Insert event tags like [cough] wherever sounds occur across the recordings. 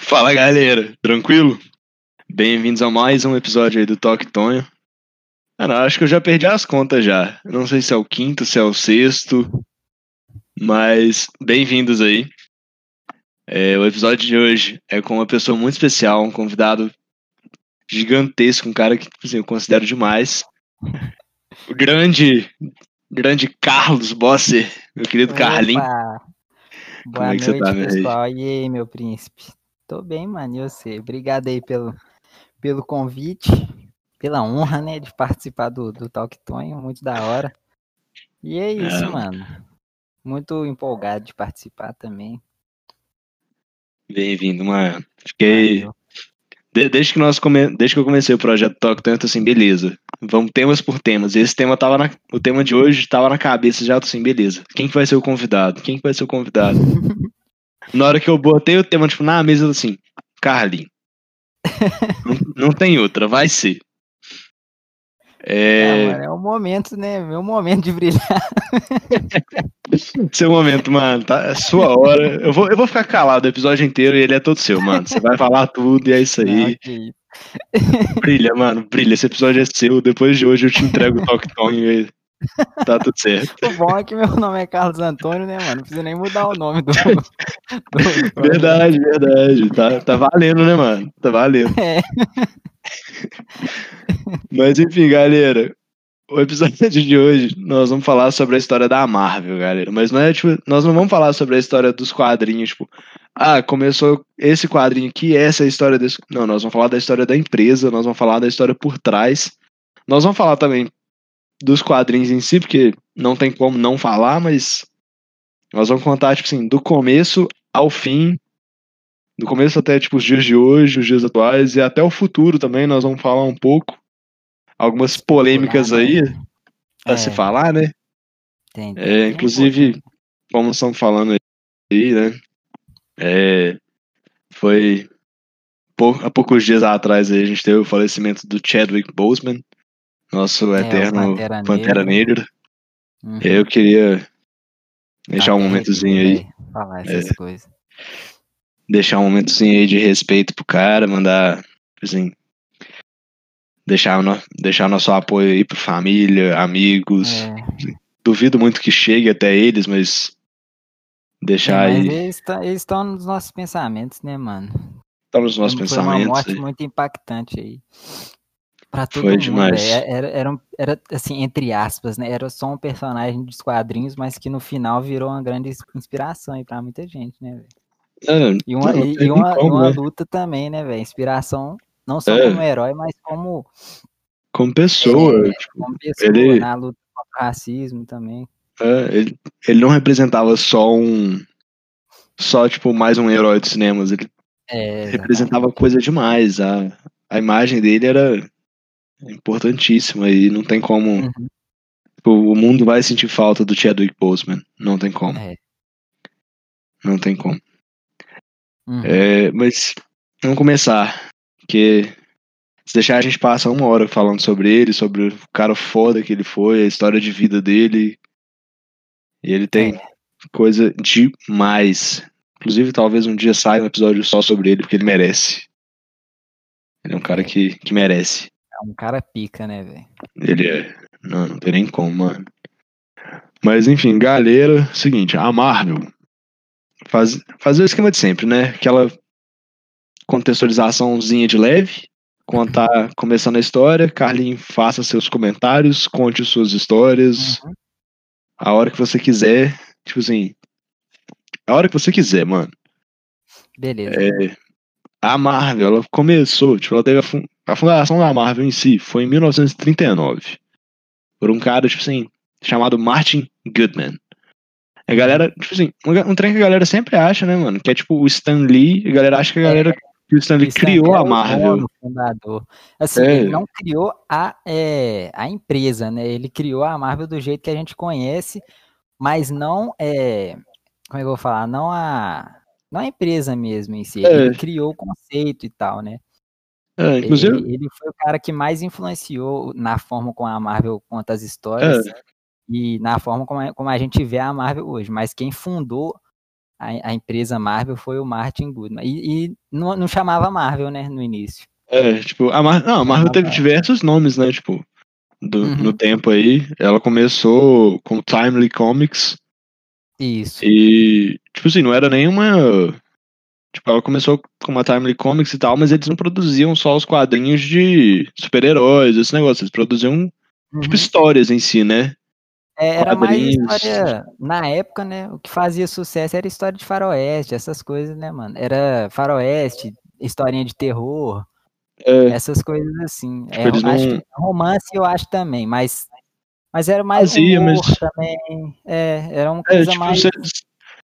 Fala galera, tranquilo? Bem-vindos a mais um episódio aí do Toque Tonho. Cara, acho que eu já perdi as contas já. Não sei se é o quinto, se é o sexto, mas bem-vindos aí. É, o episódio de hoje é com uma pessoa muito especial, um convidado gigantesco, um cara que tipo assim, eu considero demais. O grande, grande Carlos Bosser, meu querido Opa! Carlinhos. Boa Como é que você noite, tá, pessoal. E aí, meu príncipe? Tô bem, mano. E você? Obrigado aí pelo, pelo convite, pela honra, né, de participar do, do Talk Tonho. Muito da hora. E é isso, É. mano. Muito empolgado de participar também. Bem-vindo, mano. Fiquei. Valeu. desde, que nós come... desde que eu comecei o projeto eu tô assim, beleza. Vamos temas por temas. Esse tema tava na. O tema de hoje tava na cabeça já, eu tô assim, beleza. Quem que vai ser o convidado? Quem que vai ser o convidado? [laughs] na hora que eu botei o tema, tipo, na mesa, assim, Carlinhos. não, não tem outra, vai ser. Ah, É. mano, é o momento, né? Meu momento de brilhar. Seu momento, mano, tá? É sua hora. Eu vou, eu vou ficar calado o episódio inteiro e ele é todo seu, mano. Você vai falar tudo e é isso aí. Não, isso. Brilha, mano, brilha. Esse episódio é seu. Depois de hoje eu te entrego o Talk Tonho e tá tudo certo. O bom é que meu nome é Carlos Antônio, né, mano? Não precisa nem mudar o nome do. [laughs] Verdade, verdade. Tá, tá valendo, né, mano? Tá valendo. É. [laughs] Mas enfim, galera. O episódio de hoje nós vamos falar sobre a história da Marvel, galera. Mas não é tipo, nós não vamos falar sobre a história dos quadrinhos, tipo, ah, começou esse quadrinho aqui, essa é a história desse. Não, nós vamos falar da história da empresa, nós vamos falar da história por trás. Nós vamos falar também dos quadrinhos em si, porque não tem como não falar, mas nós vamos contar, tipo assim, do começo ao fim, do começo até, tipo, os dias de hoje, os dias atuais, e até o futuro também, nós vamos falar um pouco. Algumas polêmicas aí pra se É. falar, né? Tem, tem, É, tem um inclusive, como estão falando aí, né? É, foi pou- há poucos dias atrás aí, a gente teve o falecimento do Chadwick Boseman, nosso É, eterno Pantera Negra. Uhum. Eu queria deixar um momentozinho aí, Falar essas coisas. deixar um momentozinho aí de respeito pro cara, mandar, assim, deixar, o no- deixar nosso apoio aí pro família, amigos. É, Duvido muito que chegue até eles, mas deixar mas aí, eles tá- estão nos nossos pensamentos, né, mano? tá nos nossos Foi uma pensamentos. morte aí. muito impactante aí. Pra todo Foi mundo, demais. velho. Era, era, era, assim, entre aspas, né? Era só um personagem dos quadrinhos, mas que no final virou uma grande ins- inspiração aí pra muita gente, né, velho? É, E uma, não, não e, uma, como, uma né? luta também, né, velho? Inspiração não só É. como herói, mas como, Como pessoa, É. tipo, como pessoa Ele- na luta contra o racismo também. é, ele, ele não representava só um. Só, tipo, mais um herói dos cinemas. Ele É, representava coisa demais. A, a imagem dele era importantíssima e não tem como. Uhum. tipo, o mundo vai sentir falta do Chadwick Boseman. Não tem como. É. Não tem como. Uhum. É, mas vamos começar. Porque se deixar a gente passa uma hora falando sobre ele, sobre o cara foda que ele foi, a história de vida dele. E ele tem É. coisa demais. Inclusive, talvez um dia saia um episódio só sobre ele, porque ele merece. Ele é um cara É. que, que merece. É um cara pica, né, velho? Ele é. Não, não tem nem como, mano. Mas enfim, galera, seguinte, a Marvel faz, fazer o esquema de sempre, né? Aquela contextualizaçãozinha de leve. Contar, começando a história, Carlinhos faça seus comentários, conte suas histórias, Uhum. a hora que você quiser. Tipo assim, a hora que você quiser, mano. Beleza. É, a Marvel, ela começou, tipo, ela teve a, a fundação da Marvel em si foi em 1939. Por um cara, tipo assim, chamado Martin Goodman. A galera, tipo assim, um, um trem que a galera sempre acha, né, mano? Que é tipo o Stan Lee, a galera acha que a galera que o Stan Lee Stan criou é a Marvel. fundador. Assim, É. ele não criou a, é, a empresa, né? Ele criou a Marvel do jeito que a gente conhece, mas não é. Como é que eu vou falar? Não a. Não a empresa mesmo em si. É. Ele criou o conceito e tal, né? É, Ele, inclusive, ele foi o cara que mais influenciou na forma como a Marvel conta as histórias É. e na forma como a, como a gente vê a Marvel hoje. Mas quem fundou a, a empresa Marvel foi o Martin Goodman. E, e não, não, chamava Marvel, né, no início. É, tipo, a, Mar não, a Marvel teve diversos nomes, né, tipo, do, uhum. no tempo aí. Ela começou com Timely Comics. Isso. E, tipo assim, não era nenhuma. Tipo, ela começou com uma Timely Comics e tal, mas eles não produziam só os quadrinhos de super-heróis, esse negócio. Eles produziam, tipo, uhum. tipo, histórias em si, né? É, era mais história. Na época, né? O que fazia sucesso era história de faroeste, essas coisas, né, mano? Era faroeste, historinha de terror. É. Essas coisas assim. Tipo, é, não... romance eu acho também, mas, mas era mais Fazia, humor mas... também. É, era uma é, coisa é, tipo, mais.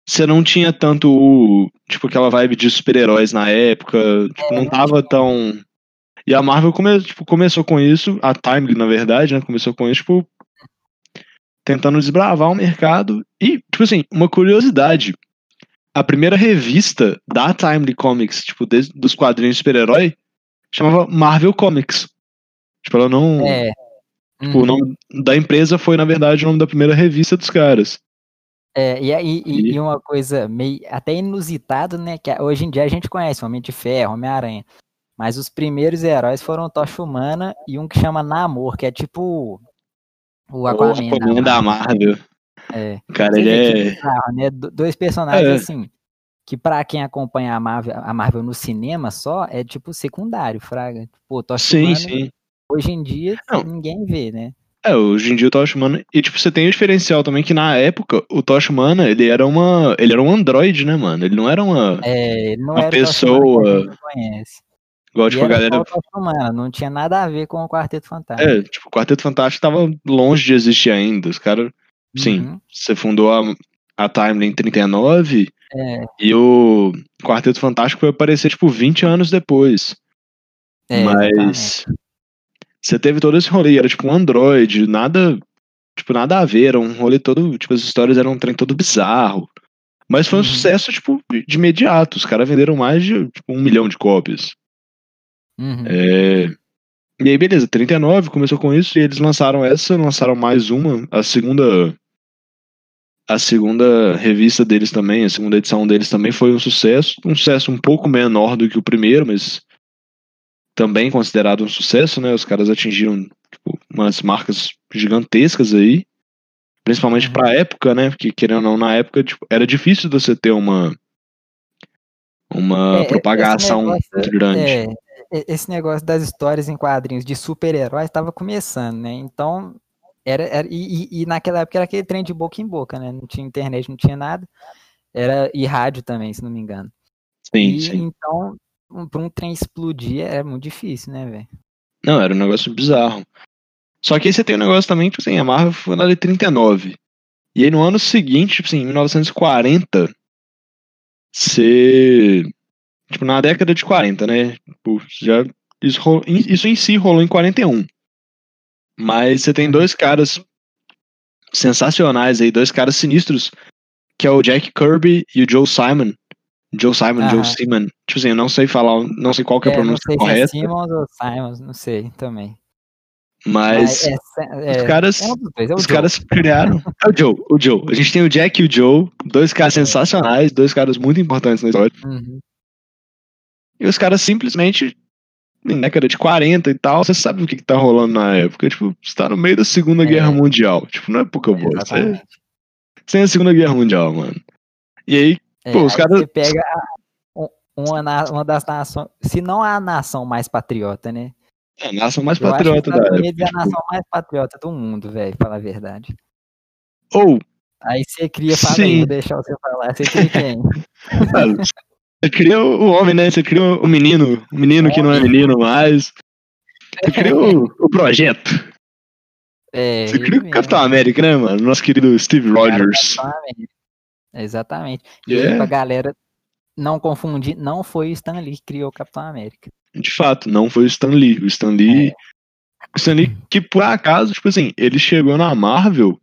Você não tinha tanto, tipo, aquela vibe de super-heróis na época, tipo, é, não tava tão... E a Marvel come, tipo, começou com isso, a Timely, na verdade, né, começou com isso, tipo, tentando desbravar o mercado. E, tipo assim, uma curiosidade, a primeira revista da Timely Comics, tipo, de, dos quadrinhos de super-herói, chamava Marvel Comics. Tipo, ela não. É. Tipo, uhum. o nome da empresa foi, na verdade, o nome da primeira revista dos caras. É, e, e, e, uma coisa meio até inusitada, né? Que hoje em dia a gente conhece, Homem de Ferro, Homem-Aranha. Mas os primeiros heróis foram Tocha Humana e um que chama Namor, que é tipo o Aquaman, o Aquaman da Marvel. É. Cara, ele é... Bizarro, né? Dois personagens, é. assim, que para quem acompanha a Marvel, a Marvel no cinema só, é tipo secundário, fraga. Pô, Tocha sim, Humana, sim. Hoje em dia Não. ninguém vê, né? É, hoje em dia o Tocha Humana. E tipo, você tem o diferencial também que na época o Tocha Humana, ele era uma. Ele era um android, né, mano? Ele não era uma. É, ele não uma era pessoa. Conhece. Igual, tipo, a galera. Humana, não tinha nada a ver com o Quarteto Fantástico. É, tipo, o Quarteto Fantástico tava longe de existir ainda. Os caras. Sim, uhum. você fundou a, a Timeline em 39 é. e o Quarteto Fantástico foi aparecer, tipo, 20 anos depois. É, Mas. Exatamente. Você teve todo esse rolê, era tipo um Android, nada. Tipo, nada a ver, era um rolê todo. Tipo, as histórias eram um trem todo bizarro. Mas foi um uhum. sucesso, tipo, de imediato. Os caras venderam mais de tipo, um milhão de cópias. Uhum. É... E aí, beleza, 39 começou com isso e eles lançaram essa, lançaram mais uma, a segunda. A segunda revista deles também, a segunda edição deles também foi um sucesso. Um sucesso um pouco menor do que o primeiro, mas também considerado um sucesso, né? Os caras atingiram tipo, umas marcas gigantescas aí, principalmente uhum. pra época, né? Porque querendo ou não, na época tipo, era difícil você ter uma uma é, propagação negócio, muito grande. É, esse negócio das histórias em quadrinhos de super-heróis estava começando, né? Então, era, era e, e, naquela época era aquele trem de boca em boca, né? Não tinha internet, não tinha nada. Era e rádio também, se não me engano. Sim, e, sim. Então, pra um trem explodir é muito difícil, né, velho? Não, era um negócio bizarro. Só que aí você tem um negócio também, tipo assim, a Marvel foi lá de 39. E aí no ano seguinte, tipo assim, em 1940, você. Tipo, na década de 40, né? Tipo, já, isso, isso em si rolou em 41. Mas você tem dois caras sensacionais aí, dois caras sinistros, que é o Jack Kirby e o Joe Simon, Joe Simon, Joe Simon. Tipo assim, eu não sei falar, não sei qual que é a pronúncia não sei correta. Se é Simons ou Simons, não sei também. Mas, é, é, os caras, é dois, é os Joe. caras criaram. [laughs] É o Joe, o Joe. A gente tem o Jack e o Joe, dois caras sensacionais, dois caras muito importantes na história. Uhum. E os caras simplesmente, em década de 40 e tal, você sabe o que, que tá rolando na época. Tipo, você tá no meio da Segunda Guerra Mundial. Tipo, não é pouca boa. Você, você é a Segunda Guerra Mundial, mano. E aí, é, Pô, os caras. Você pega uma, uma das nações, se não a nação mais patriota, né? É a nação mais Eu patriota da época. É a tipo nação mais patriota do mundo, velho, falar a verdade. Ou. Aí você cria, fala aí, vou deixar você falar. Você cria quem? [laughs] você cria o homem, né? Você cria o menino, o menino que não é menino mais. Você cria o, o projeto. É, você cria o Capitão América, né, mano? Nosso querido Steve Rogers. Exatamente. E yeah. pra galera não confundir, não foi o Stan Lee que criou o Capitão América. De fato, não foi o Stan Lee. O Stan Lee. É. O Stan Lee, que por acaso, tipo assim, ele chegou na Marvel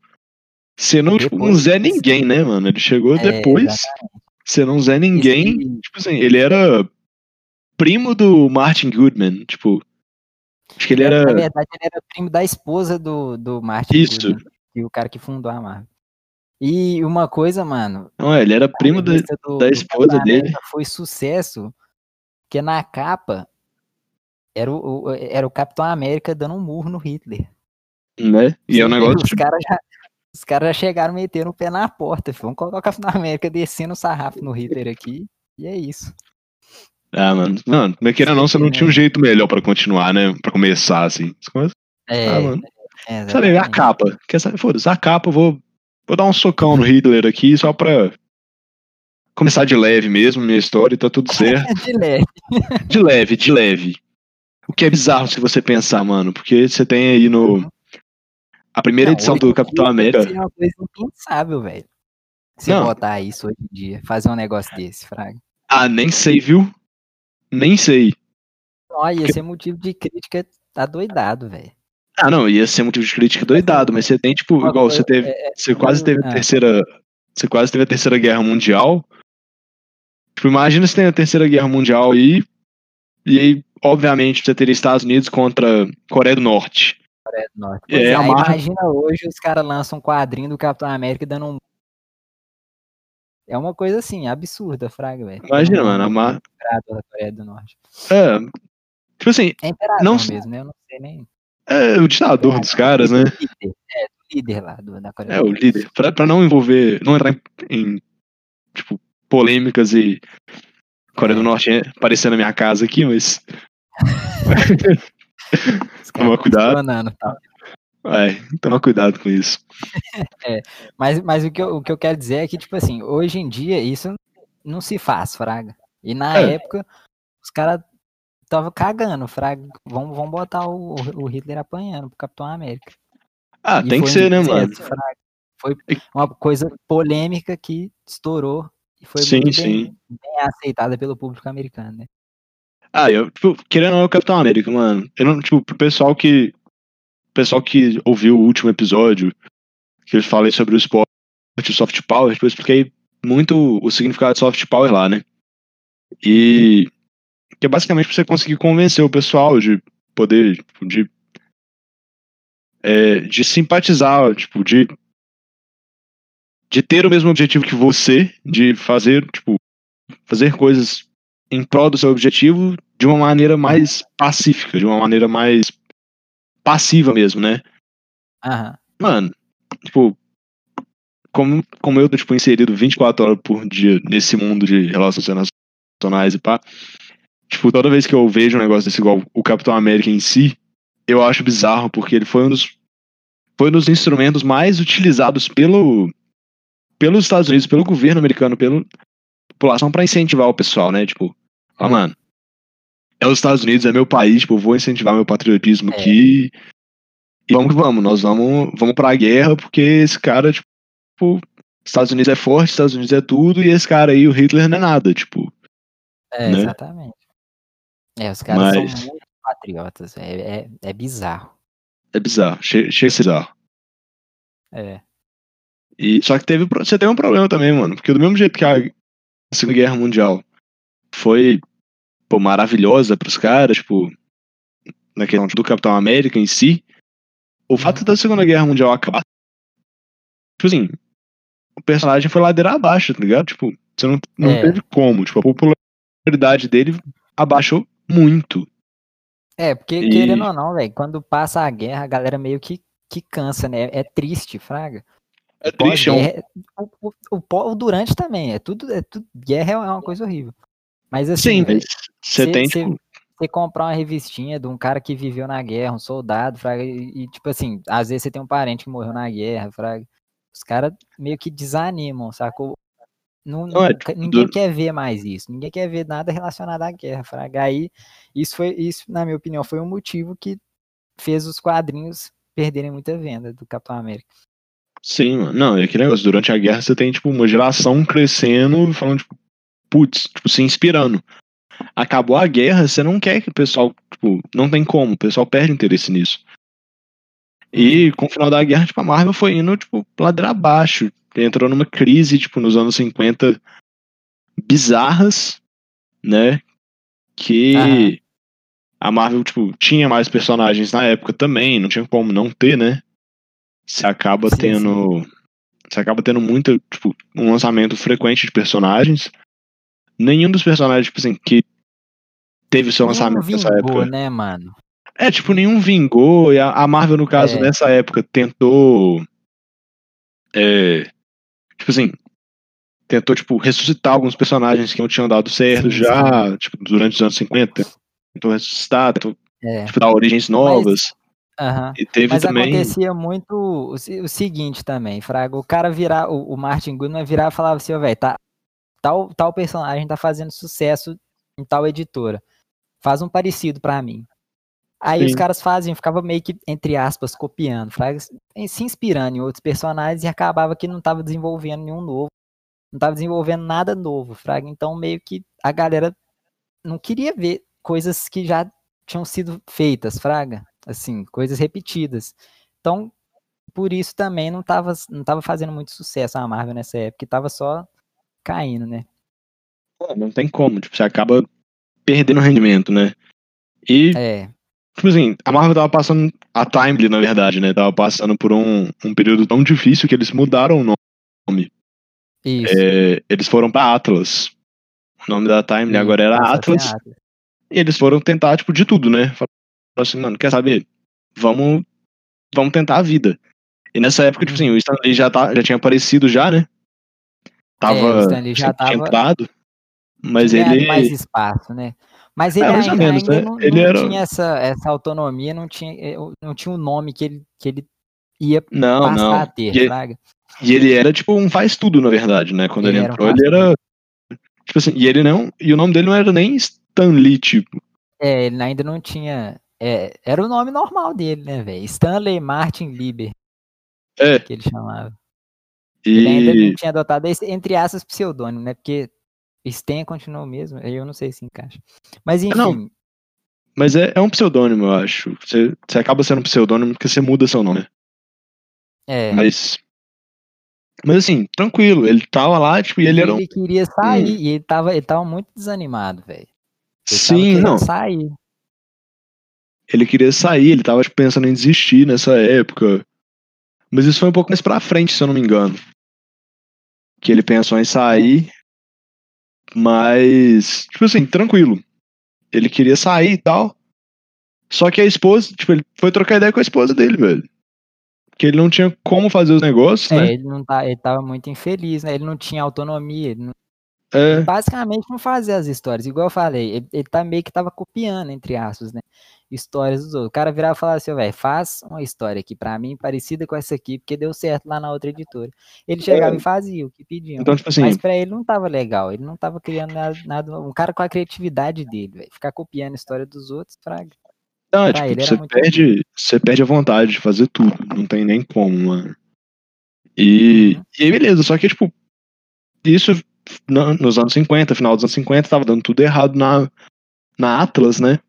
sendo tipo, um Zé Ninguém, né, mano? Ele chegou é, depois exatamente. sendo um Zé Ninguém. Esse... Tipo assim, ele era primo do Martin Goodman, tipo. Acho que ele era. Na verdade, ele era primo da esposa do, do Martin Isso. Goodman, e o cara que fundou a Marvel. E uma coisa, mano. Não, ele era primo da, do, da esposa dele. Foi sucesso, que na capa era o, o, era o Capitão América dando um murro no Hitler. Né? E é um negócio. Os tipo... caras já, os caras já chegaram metendo o pé na porta. Filho. Vamos colocar o Capitão América descendo o sarrafo no Hitler aqui. E é isso. Ah, mano. Mano, mas queira não, você não tinha um jeito melhor pra continuar, né? Pra começar, assim. É. Ah, mano. É, sabe, a capa. Quer saber? Foda-se, a capa, eu vou, vou dar um socão no Hitler aqui só pra começar de leve mesmo, minha história, e tá tudo certo. [laughs] de leve. de leve, de leve. O que é bizarro se você pensar, mano, porque você tem aí no. A primeira não, edição do Capitão América. É uma coisa impensável, velho. Se não. botar isso hoje em dia, fazer um negócio desse, Fraga. Ah, nem sei, viu? Nem sei. Olha, ia ser motivo de crítica tá doidado, velho. Ah, não, ia ser motivo de crítica doidado, mas você tem, tipo, igual você teve. É, é, você quase teve a ah. terceira. Você quase teve a terceira guerra mundial. Tipo, imagina se tem a terceira guerra mundial aí. E aí, obviamente, você teria Estados Unidos contra Coreia do Norte. Coreia do Norte. É, é, Imagina hoje os caras lançam um quadrinho do Capitão América dando um. É uma coisa assim, absurda, Fraga, velho. Imagina, mano, a mar... da Coreia do Norte. É. Tipo assim. É imperador não... mesmo, né? Eu não sei nem. É o ditador é, dos caras, né? Líder, é, o líder lá do, da Coreia. É, o líder. Pra, pra não envolver, não entrar em, em tipo, polêmicas e Coreia do é. Norte é, aparecendo na minha casa aqui, mas. [laughs] Toma cuidado. Tá? É, toma cuidado com isso. [laughs] é, mas mas o, que eu, o que eu quero dizer é que, tipo assim, hoje em dia isso não se faz, Fraga. E na é. época, os caras estavam cagando, Fraga. Vamos, vamos botar o, o Hitler apanhando pro Capitão América. Ah, e tem que ser, né, mano? Fraga. Foi uma coisa polêmica que estourou e foi sim, muito bem, bem, aceitada pelo público americano, né? Ah, eu, tipo, querendo ou não, é o Capitão América, mano. Eu não, tipo, pro pessoal que. pessoal que ouviu o último episódio, que eu falei sobre o esporte o soft power, tipo, eu expliquei muito o significado de soft power lá, né? E. que é basicamente pra você conseguir convencer o pessoal de poder, tipo, de. É, de simpatizar, tipo, de de ter o mesmo objetivo que você, de fazer, tipo, fazer coisas em prol do seu objetivo de uma maneira mais pacífica, de uma maneira mais passiva mesmo, né? Aham. Mano, tipo, como, como eu tô, tipo, inserido 24 horas por dia nesse mundo de relações internacionais e pá, tipo, toda vez que eu vejo um negócio desse igual o Capitão América em si, eu acho bizarro, porque ele foi um dos foi um dos instrumentos mais utilizados pelo pelos Estados Unidos, pelo governo americano, pela população para incentivar o pessoal, né? Tipo, ah, mano, é os Estados Unidos, é meu país, tipo, vou incentivar meu patriotismo é. aqui. E vamos que vamos, nós vamos, vamos pra guerra, porque esse cara, tipo, Estados Unidos é forte, Estados Unidos é tudo, e esse cara aí, o Hitler, não é nada, tipo. É, né? exatamente. É, os caras Mas... são muito patriotas, é, é, é bizarro. É bizarro, chega, chega a ser bizarro. É. E, só que teve, você teve um problema também, mano. Porque do mesmo jeito que a Segunda Guerra Mundial foi pô, maravilhosa pros caras, tipo, na questão do Capitão América em si, o fato da Segunda Guerra Mundial acabar. Tipo assim, o personagem foi ladeira abaixo, tá ligado? Tipo, você não, não é. teve como. Tipo, a popularidade dele abaixou muito. É, porque e... querendo ou não, velho, quando passa a guerra, a galera meio que, que cansa, né? É triste, Fraga. É triste, é um... o, o, o, durante também, é tudo, é tudo, guerra é uma coisa horrível. Mas assim, Sim, você tem, tipo... Você comprar uma revistinha de um cara que viveu na guerra, um soldado, fraga, e, e, tipo assim, às vezes você tem um parente que morreu na guerra, fraga. Os caras meio que desanimam, sacou? Não, não, é, tipo, ninguém do... quer ver mais isso, ninguém quer ver nada relacionado à guerra, fraga. Aí, isso foi, isso, na minha opinião, foi um motivo que fez os quadrinhos perderem muita venda do Capitão América. Sim, mano. Não, é aquele negócio, durante a guerra você tem, tipo, uma geração crescendo, falando, tipo, putz, tipo, se inspirando. Acabou a guerra, você não quer que o pessoal, tipo, não tem como, o pessoal perde interesse nisso. E com o final da guerra, tipo, a Marvel foi indo, tipo, ladeira abaixo. Entrou numa crise, tipo, nos anos 50 bizarras, né? Que Aham. a Marvel, tipo, tinha mais personagens na época também, não tinha como não ter, né? Você acaba sim, tendo. você acaba tendo muito, tipo, um lançamento frequente de personagens. Nenhum dos personagens, tipo assim, que teve seu lançamento Nenhum nessa vingou, época. né, mano? É, tipo, nenhum vingou. E a, a Marvel, no caso, É. nessa época, tentou. É, tipo assim. Tentou, tipo, ressuscitar alguns personagens que não tinham dado certo Sim, já, tipo, durante os anos 50. Tentou ressuscitar, tentou, É. tipo, dar origens novas. Aham. E teve Mas também. acontecia muito o, o seguinte também, Fraga. O cara virar, o, o Martin Goodman virava e falava assim, ó, velho, tá, tal, tal personagem tá fazendo sucesso em tal editora. Faz um parecido pra mim. Aí os Sim. caras faziam, ficava meio que, entre aspas, copiando, se inspirando em outros personagens e acabava que não tava desenvolvendo nenhum novo. Não tava desenvolvendo nada novo, Fraga. Então meio que a galera não queria ver coisas que já tinham sido feitas, Fraga. Assim, coisas repetidas. Então, por isso também não tava, não tava fazendo muito sucesso a Marvel nessa época, tava só caindo, né? Pô, Não tem como, tipo, você acaba perdendo rendimento, né? E, É, tipo assim, a Marvel tava passando, a Timely, na verdade, né? Tava passando por um, um período tão difícil que eles mudaram o nome. isso. É, eles foram pra Atlas. O nome da Timely agora era tinha Atlas. E eles foram tentar, tipo, de tudo, né? Falaram assim, mano, quer saber? Vamos, vamos tentar a vida. E nessa época, tipo assim, o Stan Lee já, tá, já tinha aparecido já, né? Tava, É, o Stan Lee já tinha tava- entrado. Mas ele... mais espaço, né? Mas ele É, mais ou ainda, menos, ainda né? não, Ele não era- tinha essa, essa autonomia, não tinha, eh, não tinha um nome que ele, que ele ia Não, passar não. a ter, E- Fraga. E ele era, tipo, um faz tudo, na verdade, né? Quando ele, Ele era um entrou, ele era. Tipo assim, e ele não. E o nome dele não era nem Stan Lee, tipo. É, ele ainda não tinha. é, era o nome normal dele, né, velho? Stanley Martin Lieber, É. que ele chamava. Ele ainda E. não tinha adotado esse, entre aspas, pseudônimo, né? Porque Stan continuou mesmo, eu não sei se encaixa. Mas enfim, Não. Mas é, é um pseudônimo, eu acho. Você, você acaba sendo um pseudônimo porque você muda seu nome. é. Mas. Mas assim, tranquilo. Ele tava lá, tipo, e ele era um. ele queria sair e ele tava, ele tava muito desanimado, velho. Ele Sim, não. sair. Ele queria sair, ele tava tipo, pensando em desistir nessa época. Mas isso foi um pouco mais pra frente, se eu não me engano. Que ele pensou em sair. Mas, tipo assim, tranquilo. Ele queria sair e tal. Só que a esposa, tipo, ele foi trocar ideia com a esposa dele, velho. Que ele não tinha como fazer os negócios, É, né? ele não tá, ele tava muito infeliz, né? Ele não tinha autonomia, não- É, basicamente não fazia as histórias, igual eu falei, ele, ele tá meio que tava copiando, entre aspas, né? Histórias dos outros. O cara virava e falava assim, velho, faz uma história aqui pra mim parecida com essa aqui, porque deu certo lá na outra editora. Ele chegava É. e fazia o que pediam. então, tipo assim, Mas pra ele não tava legal, ele não tava criando nada, nada um cara com a criatividade dele, velho. Ficar copiando a história dos outros, fraga. não, é, pra tipo, você, perde, você perde a vontade de fazer tudo. Não tem nem como, mano. E, Uhum. e aí, beleza. Só que, tipo, isso nos anos 50, final dos anos 50, tava dando tudo errado na, na Atlas, né?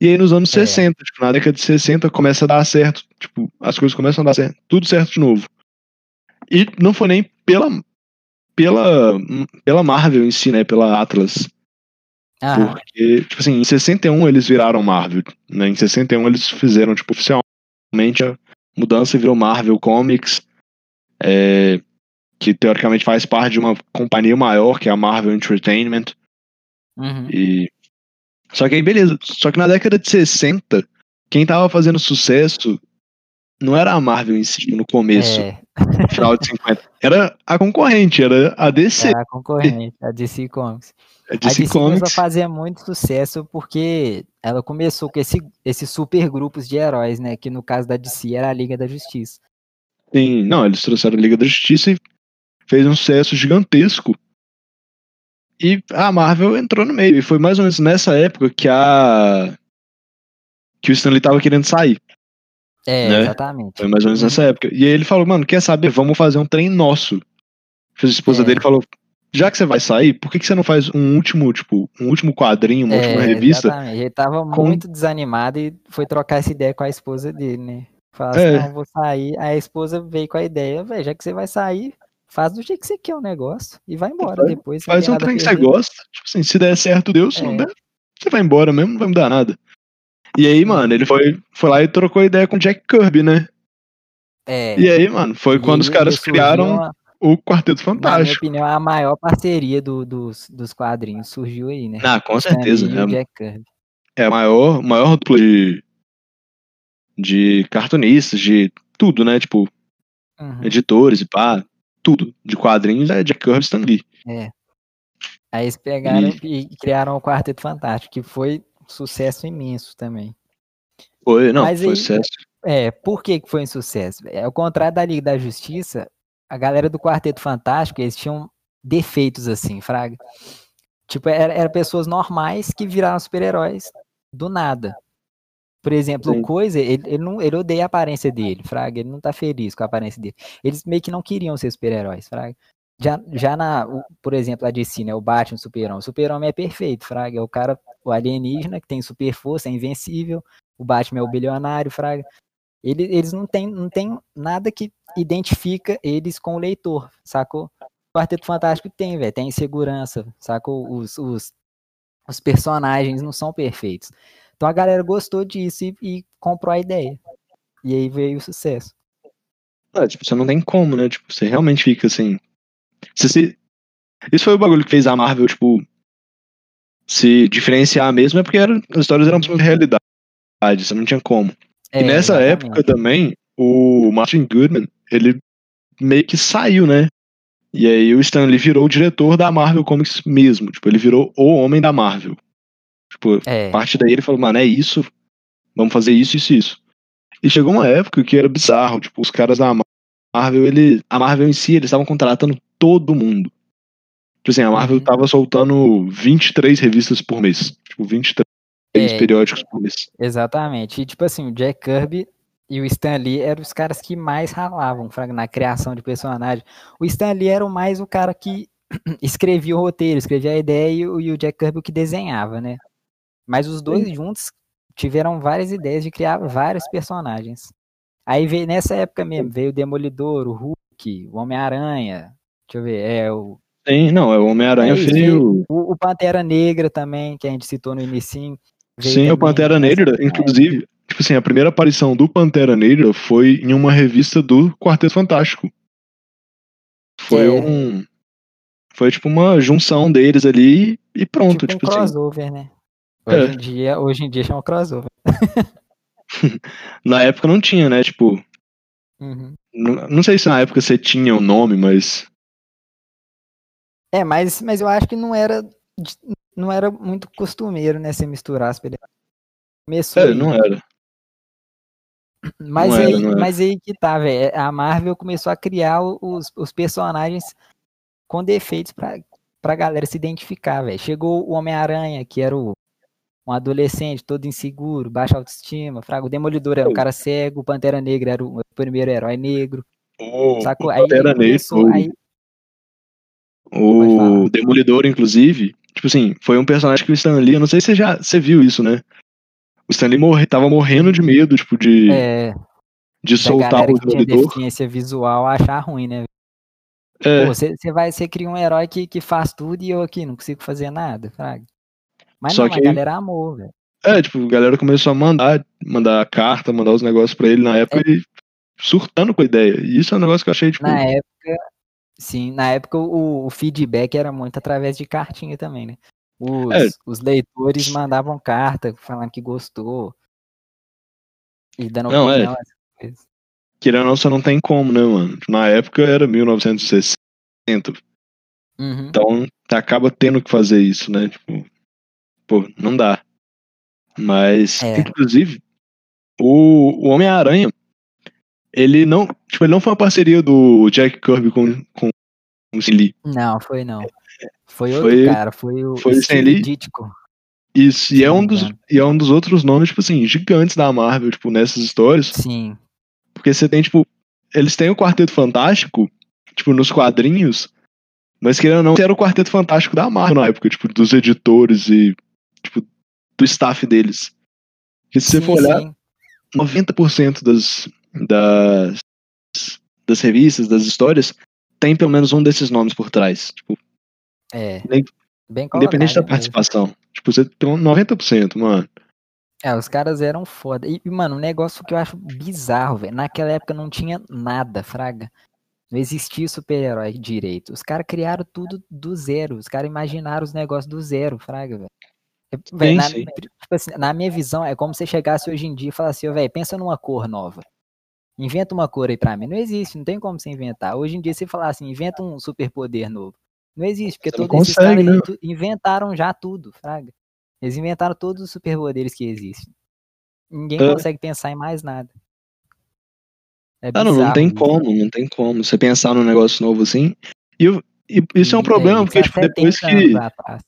E aí nos anos É. 60, tipo, na década de 60 começa a dar certo. Tipo, as coisas começam a dar certo. Tudo certo de novo. E não foi nem pela, pela, pela Marvel em si, né? Pela Atlas. Aham. Porque, tipo assim, em 61 eles viraram Marvel, né? Em 61 eles fizeram, tipo, oficialmente a mudança e virou Marvel Comics, é, que teoricamente faz parte de uma companhia maior, que é a Marvel Entertainment. Uhum. E... Só que aí, beleza. Só que na década de 60, quem tava fazendo sucesso não era a Marvel em si, no começo, É, no final de 50. Era a concorrente, era a DC, era a concorrente, a DC Comics. a A DC DC começou a Comics. fazer muito sucesso porque ela começou com esse, esses super grupos de heróis, né? Que no caso da DC era a Liga da Justiça. Sim, não, eles trouxeram a Liga da Justiça e fez um sucesso gigantesco. E a Marvel entrou no meio. E foi mais ou menos nessa época que a. que o Stanley tava querendo sair. É, Né? exatamente. Foi mais ou menos nessa época. E aí ele falou, mano, quer saber? Vamos fazer um trem nosso. A esposa É. dele falou. Já que você vai sair, por que, que você não faz um último, tipo, um último quadrinho, uma última É, revista? Exatamente. Ele tava com- muito desanimado e foi trocar essa ideia com a esposa dele, né? Falar É. assim, não, vou sair. Aí a esposa veio com a ideia, velho, já que você vai sair, faz do jeito que você quer o negócio e vai embora depois. não Faz um a trem que você gosta. Tipo assim, se der certo, Deus. Se não É. der, você vai embora mesmo, não vai mudar nada. E aí, mano, ele foi, foi lá e trocou ideia com o Jack Kirby, né? É. E aí, mano, foi quando os caras criaram. uma- o Quarteto Na minha Fantástico. opinião, a maior parceria do- dos, dos quadrinhos surgiu aí, né? Ah, com certeza. É, Jack Kirby. é a maior, maior dupla de, de cartunistas, de tudo, né? Tipo, Uhum. editores e pá, tudo. De quadrinhos é Jack Kirby e Stan Lee. Aí eles pegaram e criaram o Quarteto Fantástico, que foi um sucesso imenso também. Foi, não, Mas foi aí- sucesso. É, por que foi um sucesso? É, ao contrário da Liga da Justiça, a galera do Quarteto Fantástico, eles tinham defeitos assim, fraga. Tipo, era, era pessoas normais que viraram super-heróis do nada. Por exemplo, Sim. o Coisa, ele, ele, não, ele odeia a aparência dele, fraga. Ele não tá feliz com a aparência dele. Eles meio que não queriam ser super-heróis, fraga. Já, já na, o- por exemplo, a DC, né, o Batman, o Super-Homem. O Super-Homem é perfeito, fraga. É o cara, o alienígena, que tem super força, é invencível. O Batman é o bilionário, fraga. Ele- eles não têm não tem nada que identifica eles com o leitor, sacou? O Quarteto Fantástico tem, velho, tem insegurança, sacou? Os, os, os personagens não são perfeitos. Então a galera gostou disso e, e comprou a ideia. E aí veio o sucesso. Ah, tipo, você não tem como, né? Tipo, você realmente fica assim. Você se... Isso foi o bagulho que fez a Marvel, tipo, se diferenciar mesmo, é porque era- as histórias eram sobre realidade. Você não tinha como. É, e nessa exatamente. época também, o Martin Goodman, ele meio que saiu, né? E aí o Stan Lee virou o diretor da Marvel Comics mesmo. Tipo, ele virou o homem da Marvel. Tipo, É, a partir daí ele falou, mano, é isso, vamos fazer isso, isso, isso. E chegou uma época que era bizarro, tipo, os caras da Marvel, ele, a Marvel em si, eles estavam contratando todo mundo. Tipo assim, a Marvel Uhum. tava soltando 23 revistas por mês. Tipo, 23 É. periódicos por mês. exatamente. E tipo assim, o Jack Kirby e o Stan Lee eram os caras que mais ralavam na criação de personagem. O Stan Lee era o mais o cara que [clears throat] escrevia o roteiro, escrevia a ideia o, e o Jack Kirby o que desenhava, né? Mas os dois juntos tiveram várias ideias de criar vários personagens. Aí veio nessa época mesmo, veio o Demolidor, o Hulk, o Homem-Aranha. Deixa eu ver, é o, Sim, não, é o Homem-Aranha É veio. o, o Pantera Negra também, que a gente citou no início. Sim, o Pantera Negra, inclusive, tipo assim, a primeira aparição do Pantera Negra foi em uma revista do Quarteto Fantástico. Foi É. um. Foi tipo uma junção deles ali e pronto, tipo, tipo, um assim. crossover, né? É. Hoje, em dia, hoje em dia chama crossover. [laughs] Na época não tinha, né? Tipo, Uhum. não, não sei se na época você tinha o nome, mas. É, mas, mas eu acho que não era, não era muito costumeiro, né? Você misturar as películas. Começou É, aí. não era. Mas, Não aí, não era. mas aí que tá, velho. A Marvel começou a criar os, os personagens com defeitos pra, pra galera se identificar, velho. Chegou o Homem-Aranha, que era o, um adolescente todo inseguro, baixa autoestima. Fraga. O Demolidor era um cara cego, o Pantera Negra era o primeiro herói negro. O, Sacou? o Aí, Pantera Negra, aí, o, o Demolidor, inclusive, tipo assim, foi um personagem que o Stan Lee, eu não sei se você já você viu isso, né? O Stan Lee morre, tava morrendo de medo, tipo, de, é, de soltar o Demolidor. deficiência visual achar ruim, né? É, Pô, você vai, você cria um herói que, que faz tudo e eu aqui não consigo fazer nada, fraga. Mas Só não, que a galera amou, velho. é, tipo, a galera começou a mandar, mandar carta, mandar os negócios pra ele na época e surtando com a ideia. E isso é um negócio que eu achei, tipo, Na época, sim, na época o, o feedback era muito através de cartinha também, né? Os, É. os leitores mandavam carta falando que gostou. E dando Não, é. opinião. essas coisas. querendo ou não, não tem como, né, mano? Na época era 1960. Uhum. Então acaba tendo que fazer isso, né? Tipo, pô, não dá. Mas, É. inclusive, o, o Homem-Aranha, ele não. Tipo, ele não foi uma parceria do Jack Kirby com, com o Stan Lee. Não, foi não. Foi outro Foi- cara, foi o foi o Stan Lee? Ditko. Isso, e é um dos, e é um dos outros nomes, tipo assim, gigantes da Marvel, tipo, nessas histórias. Sim. Porque você tem, tipo, eles têm o Quarteto Fantástico, tipo, nos quadrinhos, mas querendo ou não, era o Quarteto Fantástico da Marvel na época, tipo, dos editores e, do staff deles. Porque se você sim, for olhar, sim. 90% das, das, das revistas, das histórias, tem pelo menos um desses nomes por trás. Tipo, É. Nem- independente da né? participação. Tipo, você tem um 90%, mano. É, os caras eram foda. E, mano, um negócio que eu acho bizarro, velho. Naquela época não tinha nada, fraga. Não existia super-herói direito. Os caras criaram tudo do zero. Os caras imaginaram os negócios do zero, fraga, velho. É, véi, Sim, na, tipo assim, na minha visão, é como se você chegasse hoje em dia e falasse, velho, pensa numa cor nova. Inventa uma cor aí pra mim. Não existe, não tem como você inventar. Hoje em dia, você falar assim, inventa um superpoder novo. Não existe, porque Você todos esses caras né? inventaram já tudo, fraga. Eles inventaram todos os superpoderes que existem. Ninguém É. consegue pensar em mais nada. É Ah, não, não bizarro tem isso. como, não tem como. Você pensar num negócio novo assim. E, e isso é um E, problema, porque, tipo, depois 70 que. atrás.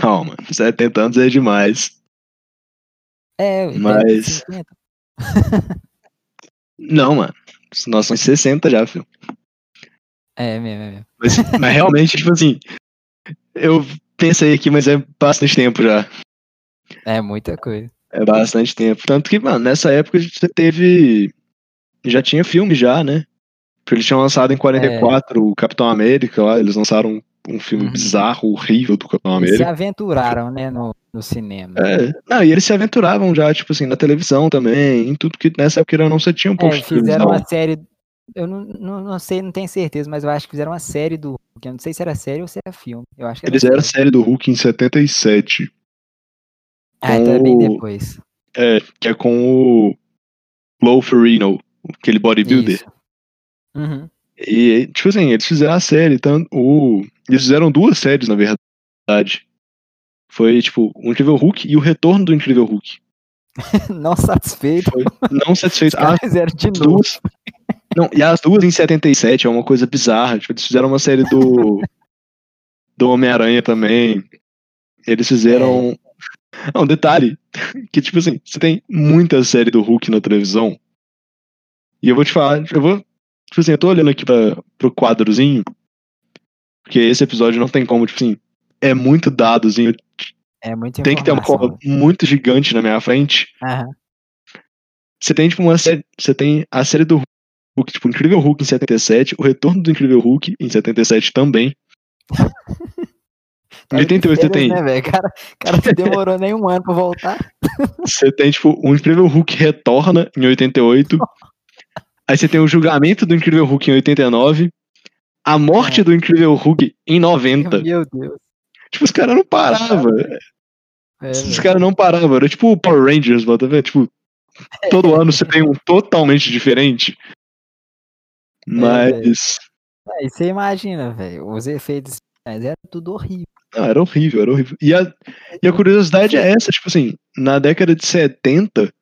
Calma, 70 anos é demais. É, Mas- 50. Não, mano. Nós somos 60 já, filho. É mesmo, é mesmo. Mas, mas realmente, tipo assim. Eu pensei aqui, mas é bastante tempo já. É muita coisa. É bastante tempo. Tanto que, mano, nessa época você teve. Já tinha filme já, né? Porque eles tinham lançado em 44 o Capitão América lá. Eles lançaram um filme Uhum. bizarro, horrível do Capitão Eles se América. aventuraram, né, no, no cinema. É, não, e eles se aventuravam já, tipo assim, na televisão também, em tudo que nessa época não você tinha um pouco É, de fizeram televisão. uma série. Eu não, não, não sei, não tenho certeza, mas eu acho que fizeram uma série do Hulk. Eu não sei se era série ou se era filme. Eu acho que era Eles eram a série. do Hulk em 77, Ah, então é bem depois. é, que é com o Lou Ferrigno, aquele bodybuilder. Isso. Uhum. E, tipo assim, eles fizeram a série, tanto, o, eles fizeram duas séries, na verdade. Foi, tipo, o Incrível Hulk e o Retorno do Incrível Hulk. [laughs] não satisfeito. Foi não satisfeito. As fizeram de novo. duas. Não, e as duas em 77 é uma coisa bizarra. Tipo, eles fizeram uma série do. [laughs] do Homem-Aranha também. Eles fizeram. Não, detalhe. Que, tipo assim, você tem muita série do Hulk na televisão. E eu vou te falar, eu vou. Tipo assim, eu tô olhando aqui pra, pro quadrozinho. Porque esse episódio não tem como, tipo assim. É muito dadozinho. É muito Tem que ter uma cola muito gigante na minha frente. Aham. Você tem, tipo, uma série. Você tem a série do Hulk, tipo, Incrível Hulk em 77, o Retorno do Incrível Hulk em 77 também. Em Cara, 88 você tem. Né, cara, cara não demorou nem um ano pra voltar. Você tem, tipo, o Incrível Hulk retorna em 88. [laughs] Aí você tem o julgamento do Incrível Hulk em 89. A morte É. do Incrível Hulk em 90. Meu Deus. Tipo, os caras não paravam. É, Os velho. caras não paravam. Era tipo o Power Rangers, bota ver? Tipo, todo ano você tem um totalmente diferente. Mas. Aí você imagina, velho, os efeitos mas era tudo horrível. Ah, era horrível, era horrível. E a, e a curiosidade é essa, tipo assim, na década de 70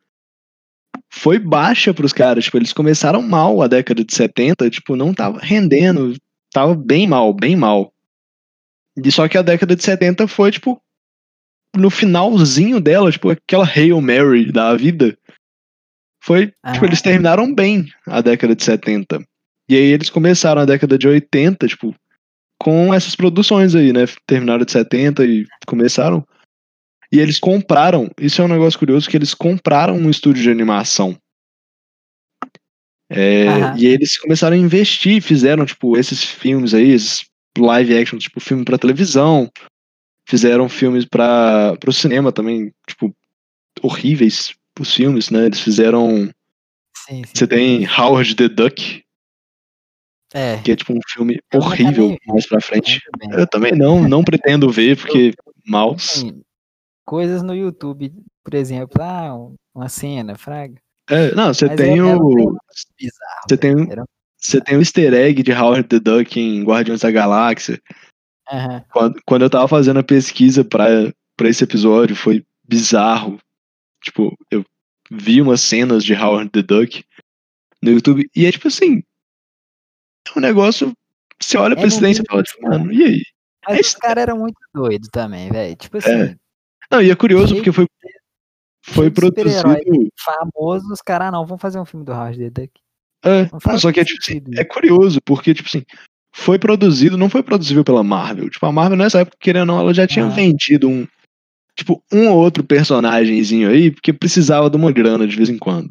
foi baixa pros caras, tipo, eles começaram mal a década de 70, tipo, não tava rendendo, tava bem mal, bem mal. E só que a década de 70 foi, tipo, no finalzinho dela, tipo, aquela Hail Mary da vida, foi, tipo, Aham. eles terminaram bem a década de 70. E aí eles começaram a década de 80, tipo, com essas produções aí, né? Terminaram de 70 e começaram. E eles compraram, isso é um negócio curioso, que eles compraram um estúdio de animação. É, e eles começaram a investir, fizeram, tipo, esses filmes aí, esses live action, tipo, filme pra televisão. Fizeram filmes para pro cinema também, tipo, horríveis os filmes, né? Eles fizeram. Sim, sim. Você tem Howard the Duck, É. que é tipo um filme Eu horrível mais pra frente. Eu também não, não pretendo ver, porque maus. Coisas no YouTube, por exemplo, ah, uma cena, fraga. É, não, você Mas tem era- era um o. Bizarro. Você tem, Era- você tem o easter egg de Howard the Duck em Guardiões da Galáxia. Aham. Quando, quando eu tava fazendo a pesquisa pra, pra esse episódio, foi bizarro. Tipo, eu vi umas cenas de Howard the Duck no YouTube, e é tipo assim. É um negócio. Você olha pra É esse trem e fala, tipo, mano, e aí? Mas É os caras eram muito doidos também, velho. Tipo assim, É. Não, e é curioso porque foi, foi produzido. famosos, os caras, não, vamos fazer um filme do Howard the Duck. É, Não só que é, tipo assim, é curioso, porque, tipo assim, foi produzido, não foi produzido pela Marvel. Tipo, a Marvel nessa época, querendo ou não, ela já tinha Ah. vendido um. Tipo, um ou outro personagemzinho aí, porque precisava de uma grana de vez em quando.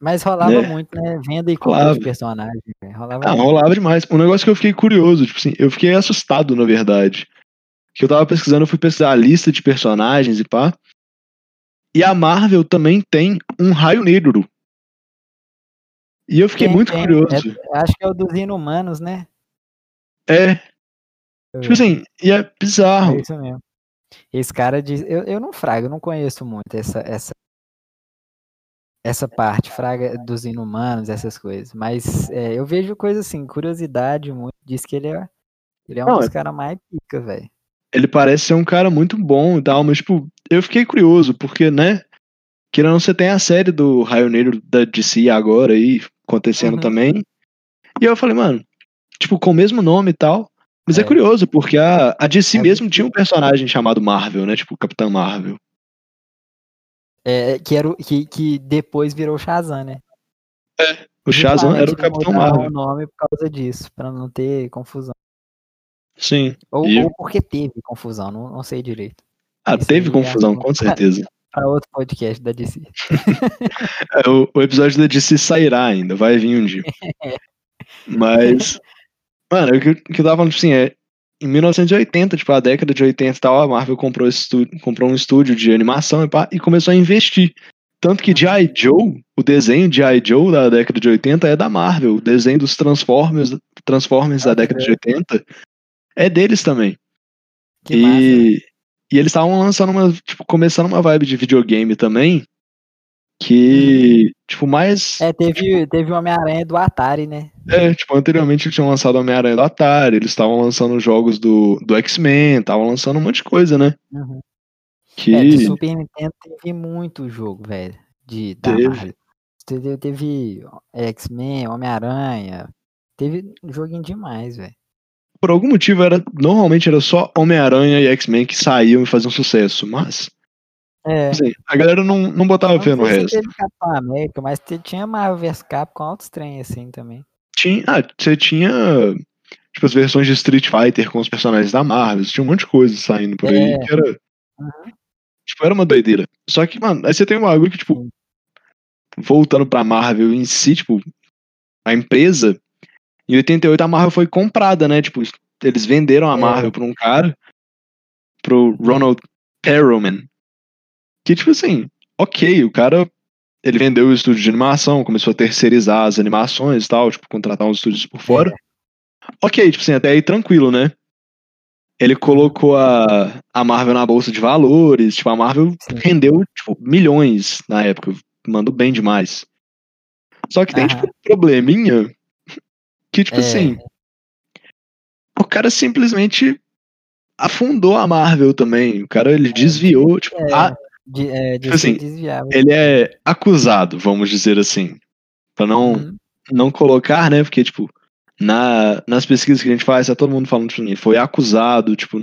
Mas rolava Né? muito, né? Venda e compra de personagem. velho. Rolava Ah, rolava demais. Um negócio que eu fiquei curioso, tipo assim, eu fiquei assustado, na verdade. Que eu tava pesquisando, eu fui pesquisar a lista de personagens e pá. E a Marvel também tem um raio negro. E eu fiquei Tem, muito tem. curioso. É- acho que é o dos inumanos, né? É, tipo assim, e é bizarro. É isso mesmo. Esse cara diz. Eu, eu não frago, eu não conheço muito essa, essa, essa parte, fraga dos inumanos, essas coisas. Mas é, eu vejo coisa assim, curiosidade muito. Diz que ele é, ele é um Não, dos é- caras mais pica, velho. Ele parece ser um cara muito bom e tal, mas, tipo, eu fiquei curioso, porque, né? Ou não, você tem a série do Raio Negro da DC agora aí, acontecendo Uhum. também. E eu falei, mano, tipo, com o mesmo nome e tal. Mas é, É. curioso, porque a, a DC É mesmo muito tinha um personagem chamado Marvel, né? Tipo, Capitã Marvel. É, que, era o, que, que depois virou Shazam, né? O Shazam era o Capitão Marvel. o nome por causa disso, pra não ter confusão. Sim. Ou, E- ou porque teve confusão, não, não sei direito. Ah, Isso teve é confusão, com certeza. [laughs] Pra outro podcast da DC. [laughs] É, o, o episódio da DC sairá ainda, vai vir um dia. [laughs] Mas, mano, o que, que eu tava falando, tipo assim, é. Em 1980, tipo, a década de 80 e tal, a Marvel comprou, esse estúdio, comprou um estúdio de animação e, pá, e começou a investir. Tanto que G.I. Joe, o desenho de G.I. Joe da década de 80 é da Marvel. O desenho dos Transformers, Transformers da década de crer. 80 é deles também. Que massa. velho. e, e eles estavam lançando uma, tipo, começando uma vibe de videogame também, que, tipo, mais... É, teve, teve o Homem-Aranha do Atari, né? É, tipo, anteriormente eles tinham lançado Homem-Aranha do Atari, eles estavam lançando jogos do, do X-Men, estavam lançando um monte de coisa, né? Uhum. Que... É, de Super Nintendo teve muito jogo, velho. De, Teve. Teve, teve X-Men, Homem-Aranha. Teve joguinho demais, velho. Por algum motivo, era, normalmente era só Homem-Aranha e X-Men que saíam e faziam sucesso, mas, É. assim, a galera não, não botava Não fé no resto. teve Capitão América, mas tinha Marvel vs Capcom altos trem assim também. Tinha, ah, você tinha, tipo, as versões de Street Fighter com os personagens da Marvel, tinha um monte de coisa saindo por aí, É. que era, Uhum. tipo, era uma doideira. Só que, mano, aí você tem um bagulho que, tipo, voltando pra Marvel em si, tipo, a empresa, em 88 a Marvel foi comprada, né? Tipo, eles venderam a É. Marvel pra um cara, pro Ronald Perelman, que, tipo assim, ok, o cara, ele vendeu o estúdio de animação, começou a terceirizar as animações e tal, tipo, contratar uns estúdios por fora. Ok, tipo assim, até aí tranquilo, né? Ele colocou a, a Marvel na bolsa de valores, tipo, a Marvel Sim. rendeu, tipo, milhões na época, mandou bem demais. Só que tem, Aham. tipo, um probleminha que, tipo É. assim, o cara simplesmente afundou a Marvel também. O cara, ele desviou, tipo, É, a- de, é, de tipo assim, se desviar. ele é acusado, vamos dizer assim. Pra não, Uhum. não colocar, né? Porque, tipo, na, nas pesquisas que a gente faz, tá todo mundo falando, tipo, ele foi acusado, tipo,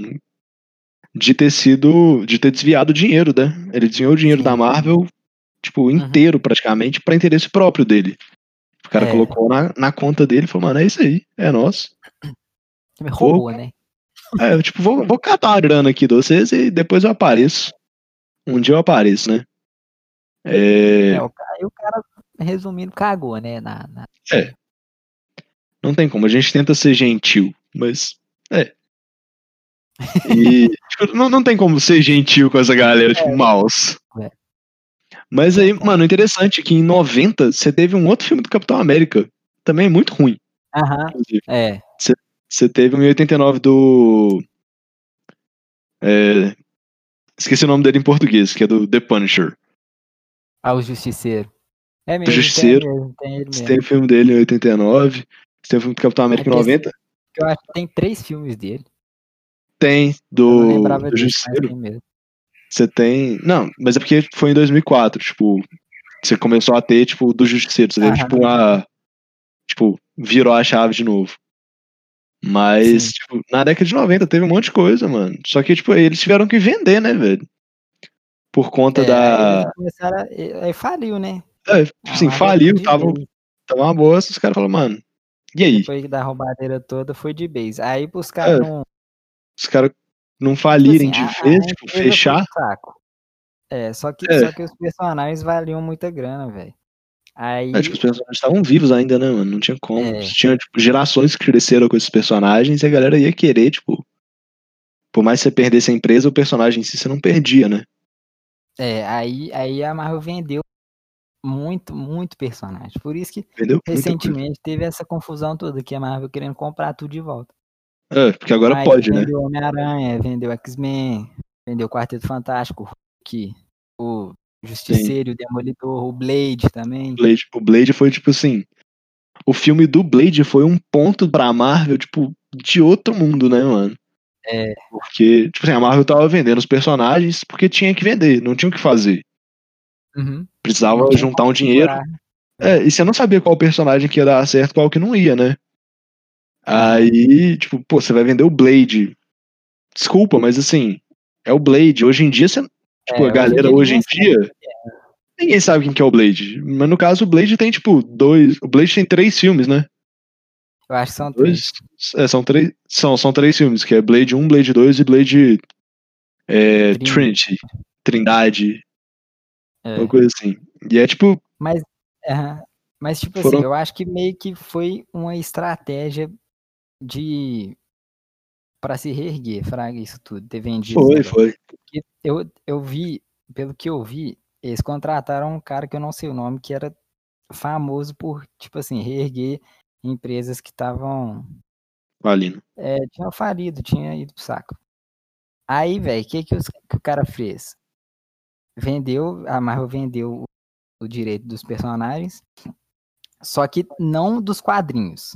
de ter sido, de ter desviado dinheiro, né? Ele desviou o dinheiro Sim. da Marvel, tipo, inteiro praticamente, pra interesse próprio dele. O cara É. colocou na, na conta dele e falou, mano, é isso aí, é nosso. Me roubou, né? É, eu, tipo, vou, vou catar a grana aqui de vocês e depois eu apareço. Um dia eu apareço, né? É, É, o cara, e o cara, resumindo, cagou, né? Na, na- Não tem como, a gente tenta ser gentil, mas. É. [laughs] E. tipo, não, não tem como ser gentil com essa galera, tipo, É. maus. É. Mas aí, mano, interessante que em 90 você teve um outro filme do Capitão América. Também muito ruim, Aham, inclusive. é. Você teve um em 89 do. É, esqueci o nome dele em português, que é do The Punisher. Ah, o Justiceiro. É mesmo, Justiceiro. tem mesmo, tem ele Você mesmo. tem o filme dele em 89. Você tem o filme do Capitão América em É que esse- 90. Eu acho que tem três filmes dele. Tem do, do Justiceiro. Você tem. Não, mas é porque foi em 2004, tipo. Você começou a ter, tipo, do Justiceiro. Você teve, Aham. tipo, uma. Tipo, virou a chave de novo. Mas, Sim. tipo, na década de 90 teve um monte de coisa, mano. Só que, tipo, eles tiveram que vender, né, velho? Por conta É, aí da. começaram a- aí faliu, né? É, tipo A assim, Marvel faliu, tava, tava uma bosta, os caras falaram, mano. E aí? Depois da roubadeira toda foi de base. Aí buscaram É. Os caras não tipo falirem assim, de a- a vez, tipo, empresa foi fechar. É, só que, É. só que os personagens valiam muita grana, velho. Aí. É, tipo, os personagens estavam vivos ainda, né, mano? Não tinha como. É. Tinha, tipo, gerações que cresceram com esses personagens e a galera ia querer, tipo. Por mais que você perdesse a empresa, o personagem em si você não perdia, né? É, aí, aí a Marvel vendeu muito, muito personagem. Por isso que Vendeu recentemente teve essa confusão toda, que a Marvel querendo comprar tudo de volta. É, porque agora Aí pode, né? vendeu Homem-Aranha, vendeu X-Men, vendeu Quarteto Fantástico, o Hulk, o Justiceiro, o Demolidor, o Blade também. Blade, o Blade foi tipo assim. O filme do Blade foi um ponto pra Marvel, tipo, de outro mundo, né, mano? É. Porque, tipo assim, a Marvel tava vendendo os personagens porque tinha que vender, não tinha o que fazer. Uhum. Precisava juntar um dinheiro. É, e você não sabia qual personagem que ia dar certo, qual que não ia, né? Aí, tipo, pô, você vai vender o Blade. Desculpa, mas assim, é o Blade. Hoje em dia, você, tipo, É, a galera hoje em dia. Ninguém sabe quem que é o Blade. Mas no caso, o Blade tem, tipo, dois. O Blade tem três filmes, né? Eu acho que são três. Dois. É, são três. São, são três filmes, que é Blade 1, Blade 2 e Blade é, Trinity. Trinity. Trindade. É. Uma coisa assim. E é tipo, Mas, aham. mas tipo Foram- assim, eu acho que meio que foi uma estratégia de para se reerguer, fraga isso tudo, ter vendido. foi, foi. Eu, eu vi, pelo que eu vi, eles contrataram um cara que eu não sei o nome, que era famoso por, tipo assim, reerguer empresas que estavam Valino. é, tinha falido, tinha ido pro saco. Aí, velho, o que, que, os- que o cara fez? Vendeu, a Marvel vendeu o, o direito dos personagens, só que não dos quadrinhos.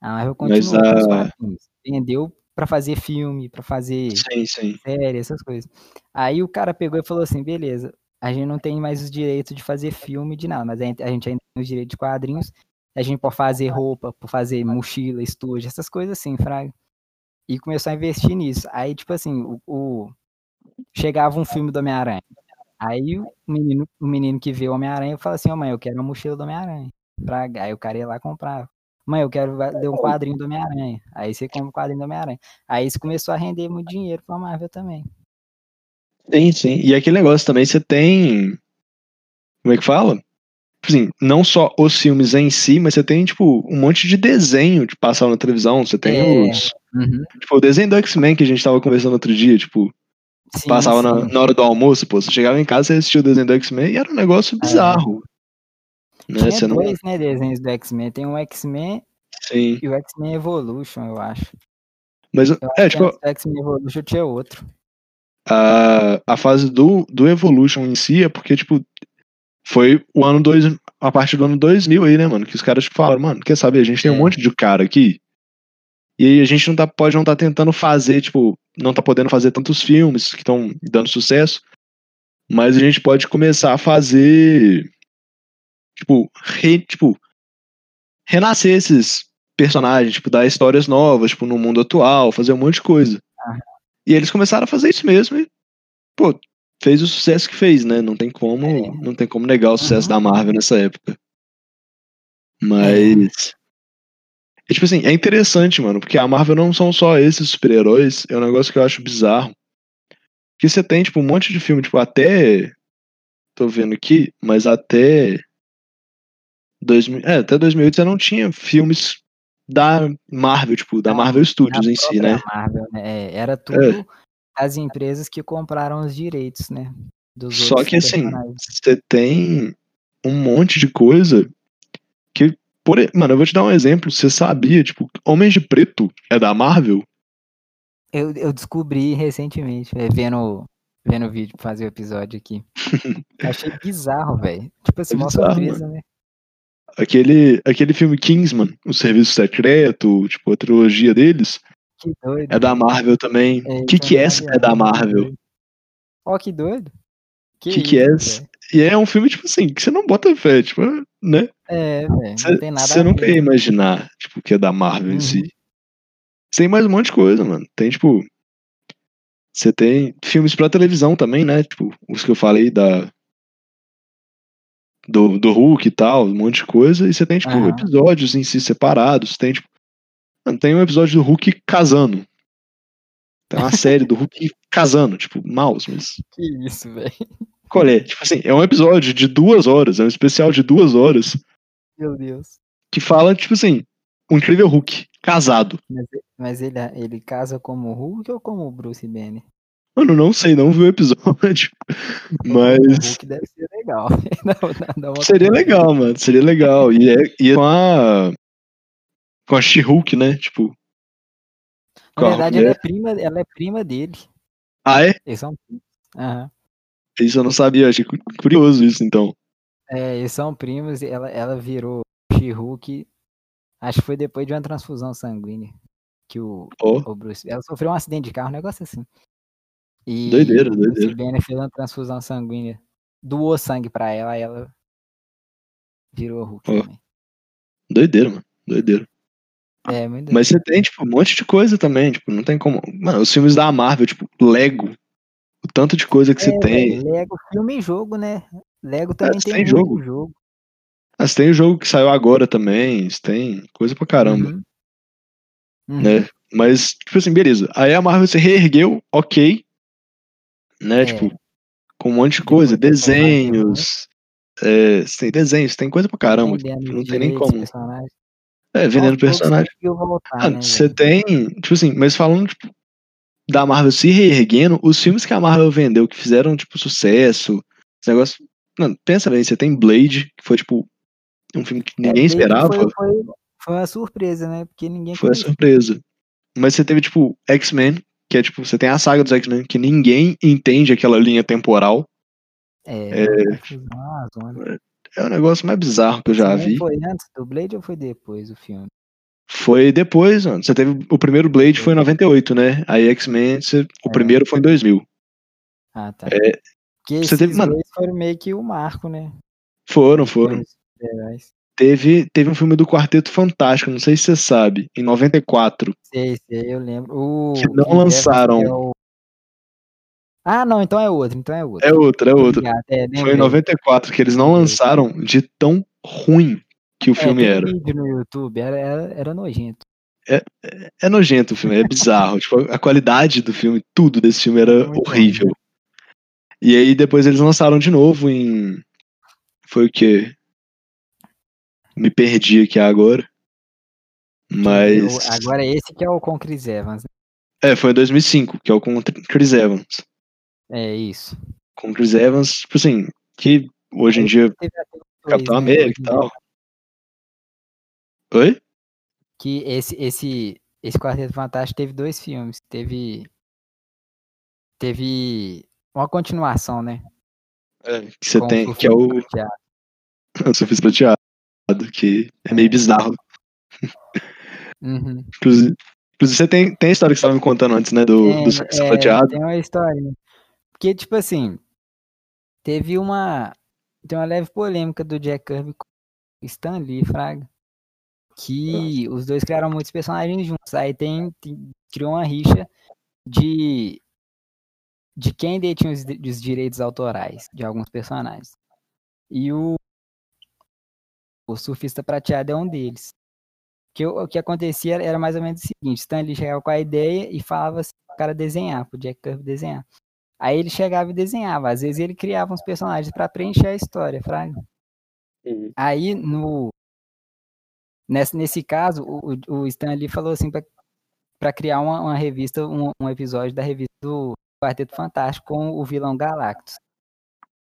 A Marvel Mas com a-. Vendeu pra fazer filme, pra fazer Sim, sim. série, essas coisas. Aí o cara pegou e falou assim: beleza, a gente não tem mais os direitos de fazer filme de nada, mas a gente, ainda tem os direitos de quadrinhos. A gente pode fazer roupa, pode fazer mochila, estúdio, essas coisas assim, fraga. E começou a investir nisso. Aí, tipo assim, o, o- chegava um filme do Homem-Aranha. Aí o menino, o menino que vê o Homem-Aranha fala assim: Ô mãe, eu quero uma mochila do Homem-Aranha. Fraga. Aí o cara ia lá comprar. Mãe, eu quero ler um quadrinho do Homem-Aranha. Aí você compra o quadrinho do Homem-Aranha. Aí isso começou a render muito dinheiro pra Marvel também. Sim, sim. E aquele negócio também, você tem. Como é que fala? Tipo Assim, não só os filmes em si, mas você tem, tipo, um monte de desenho de passar na televisão. Você tem É. os. Tipo, o desenho do X-Men que a gente tava conversando outro dia, tipo, Sim, passava na, sim. na hora do almoço, pô. Você chegava em casa e assistia o desenho do X-Men e era um negócio bizarro. Né? Tinha Você não. dois, né, desenhos do X-Men. Tem o X-Men e o X-Men Evolution, eu acho. Mas, Eu é, tipo, do X-Men Evolution tinha outro. a, a fase do, do Evolution em si é porque, tipo, foi o ano dois, a partir do ano 2000 aí, né, mano? Que os caras falaram, mano, quer saber? A gente tem um É. monte de cara aqui. E aí a gente não tá, pode não tá tentando fazer, tipo, não tá podendo fazer tantos filmes que estão dando sucesso. Mas a gente pode começar a fazer. Tipo, re, tipo, renascer esses personagens, tipo, dar histórias novas, tipo, no mundo atual, fazer um monte de coisa. E eles começaram a fazer isso mesmo e, pô, fez o sucesso que fez, né? Não tem como, É. não tem como negar o sucesso Uhum. da Marvel nessa época. Mas é tipo assim, é interessante, mano, porque a Marvel não são só esses super-heróis, é um negócio que eu acho bizarro. Que você tem, tipo, um monte de filme, tipo, até. Tô vendo aqui, mas até. 2000, é, até 2008 você não tinha filmes da Marvel, tipo, da Marvel Studios em si, né? Marvel, né? É, era tudo as empresas que compraram os direitos, né? Dos Só que assim, você tem um monte de coisa que. Por, mano, eu vou te dar um exemplo. Você sabia, tipo, Homens de Preto é da Marvel? Eu, eu descobri recentemente, véi, vendo, vendo o vídeo pra fazer o episódio aqui. [laughs] Achei bizarro, velho. Tipo assim, É surpresa, né? Aquele, aquele filme Kingsman, o Serviço Secreto, tipo, a trilogia deles, Que doido. é da Marvel também. É, que que é, sabia, é da. Marvel? Ó, que doido. Que que é esse? véi. E é um filme, tipo assim, que você não bota fé, tipo, né? É, velho. Não tem nada Você nunca ia imaginar, tipo, que é da Marvel em Uhum. si. Tem mais um monte de coisa, mano. Tem, tipo. Você tem filmes pra televisão também, né? Tipo, os que eu falei da. Do, do Hulk e tal, um monte de coisa. E você tem, tipo, Aham. episódios em si separados. Tem, tipo. mano, Tem um episódio do Hulk casando. Tem uma série do Hulk [laughs] casando, tipo, mouse, mas. Que isso, velho. Qual é? Tipo assim, é um episódio de duas horas, é um especial de duas horas Meu Deus. que fala, tipo assim, o incrível Hulk, casado. Mas, mas ele, ele casa como o Hulk ou como o Bruce Banner? Mano, não sei, não vi o episódio. [laughs] O Mas. Hulk deve ser legal. [laughs] Não, não, seria legal, mano. Seria legal. E, é, e é com a. Com a She-Hulk, né? Tipo. Na verdade, ela é, prima, ela é prima dele. Ah, é? Eles são primos. Uhum. Isso eu não sabia, achei curioso isso, então. É, eles são primos, ela, ela virou She-Hulk, acho que foi depois de uma transfusão sanguínea. Que o, oh. o Bruce. Ela sofreu um acidente de carro, um negócio assim. E doideira, doideira. Banner fez uma transfusão sanguínea. Doou sangue pra ela, ela virou Hulk oh. também. Doideira, mano. Doideira. É, muito Mas você tem, tipo, um monte de coisa também, tipo, não tem como. Mano, os filmes da Marvel, tipo, Lego. O tanto de coisa que é, você tem. Lego, filme e jogo, né? Lego também é, tem, tem jogo. jogo. Você tem o jogo que saiu agora também, você tem coisa pra caramba. Uhum. Uhum. Né? Mas, tipo assim, beleza. Aí a Marvel se reergueu, ok. Né? É. Tipo, com um monte de coisa, desenhos. É, tem desenhos, tem coisa pra caramba. Não tem nem como. É, vendendo personagem. Voltar, ah, né, você tem, tipo assim, mas falando, tipo, da Marvel se reerguendo, os filmes que a Marvel vendeu, que fizeram, tipo, sucesso, esse negócio. Não, pensa bem, você tem Blade, que foi, tipo, um filme que é, ninguém é, esperava. Foi, foi, foi, uma surpresa, né? Porque ninguém. Foi uma surpresa. Mas você teve, tipo, X-Men, que é, tipo, você tem a saga dos X-Men, que ninguém entende aquela linha temporal. É. é, é, é o negócio mais bizarro que eu já vi. Foi antes do Blade ou foi depois o filme? Foi depois, mano. Você teve. O primeiro Blade foi em 98, né? Aí X-Men, você... o é. primeiro foi em 2000. Ah, tá. É, Porque você teve, mano, foram meio que o marco, né? Foram, foram. Teve, teve um filme do Quarteto Fantástico, não sei se você sabe, em 94. Sei, sei, eu lembro. O, que não lançaram. É o... Ah, não, então é outro, então é outro. É outro, é outro. É, Foi em 94 que eles não lançaram de tão ruim que o é, filme era. vídeo no YouTube, era, era, era nojento. É, é, é, nojento o filme, é bizarro. tipo, a qualidade do filme, tudo desse filme era Muito horrível. Bom. E aí depois eles lançaram de novo em. Foi o quê? Me perdi aqui agora. Mas. Agora esse que é o com Chris Evans. Né? É, foi em 2005, que é o com Chris Evans. É isso. Com Chris Evans, tipo assim, que hoje em dia. Capitão né, América e tal. Oi? Que esse, esse, esse Quarteto Fantástico teve dois filmes. Teve. Teve uma continuação, né? É, que você tem, que é o. [laughs] O Surfista Prateado, que é meio bizarro. Uhum. Inclusive, você tem, tem a história que você estava me contando antes, né? Do, tem, do Surfista é. Tem uma história. Porque, tipo assim, teve uma. Tem uma leve polêmica do Jack Kirby com Stan Lee, Fraga que os dois criaram muitos personagens juntos. Aí tem, tem criou uma rixa de de quem detinha os, os, direitos autorais de alguns personagens. E o o surfista prateado é um deles. Que o que acontecia era mais ou menos o seguinte: Stanley chegava com a ideia e falava assim, o cara desenhar, pro Jack Kirby desenhar. Aí ele chegava e desenhava. Às vezes ele criava uns personagens para preencher a história, fraga. Uhum. Aí no Nesse, nesse caso, o, o Stanley falou assim para criar uma, uma revista, um, um, episódio da revista do Quarteto Fantástico com o vilão Galactus.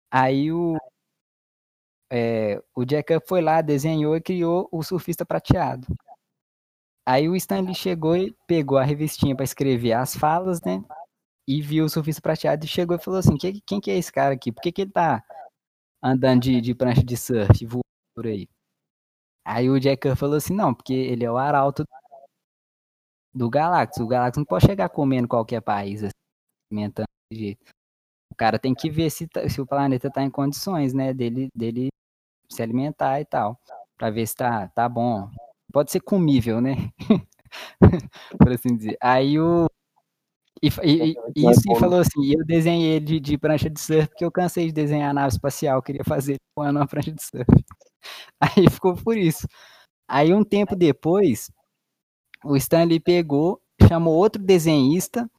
Aí o, é, o Jack foi lá, desenhou e criou o surfista prateado. Aí o Stanley chegou e pegou a revistinha para escrever as falas, né? E viu o surfista prateado e chegou e falou assim: quem, que é esse cara aqui? Por que, que ele tá andando de, de prancha de surf voando por aí? Aí o Jack falou assim, não, porque ele é o arauto do Galactus. O Galactus não pode chegar comendo qualquer país, assim, alimentando desse jeito. O cara tem que ver se, tá, se o planeta tá em condições, né, dele, dele se alimentar e tal. Pra ver se tá, tá bom. Pode ser comível, né? [laughs] Por assim dizer. Aí o. E, e, e isso e falou assim, eu desenhei ele de, de, prancha de surf, porque eu cansei de desenhar a nave espacial, queria fazer uma prancha de surf. [laughs] Aí ficou por isso. Aí um tempo depois, o Stanley pegou, chamou outro desenhista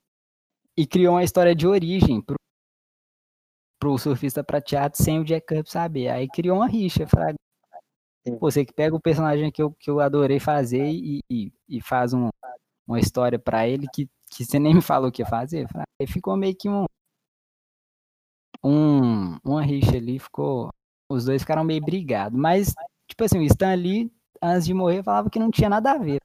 e criou uma história de origem pro surfista prateado sem o Jack Kirby saber. Aí criou uma rixa, fraga. Você que pega o personagem que eu, que eu adorei fazer e, e, e faz um, uma história para ele que, que você nem me falou que ia fazer. Aí ficou meio que um, um, uma uma rixa ali, ficou. Os dois ficaram meio brigados. Mas, tipo assim, o Stan Lee, antes de morrer, falava que não tinha nada a ver.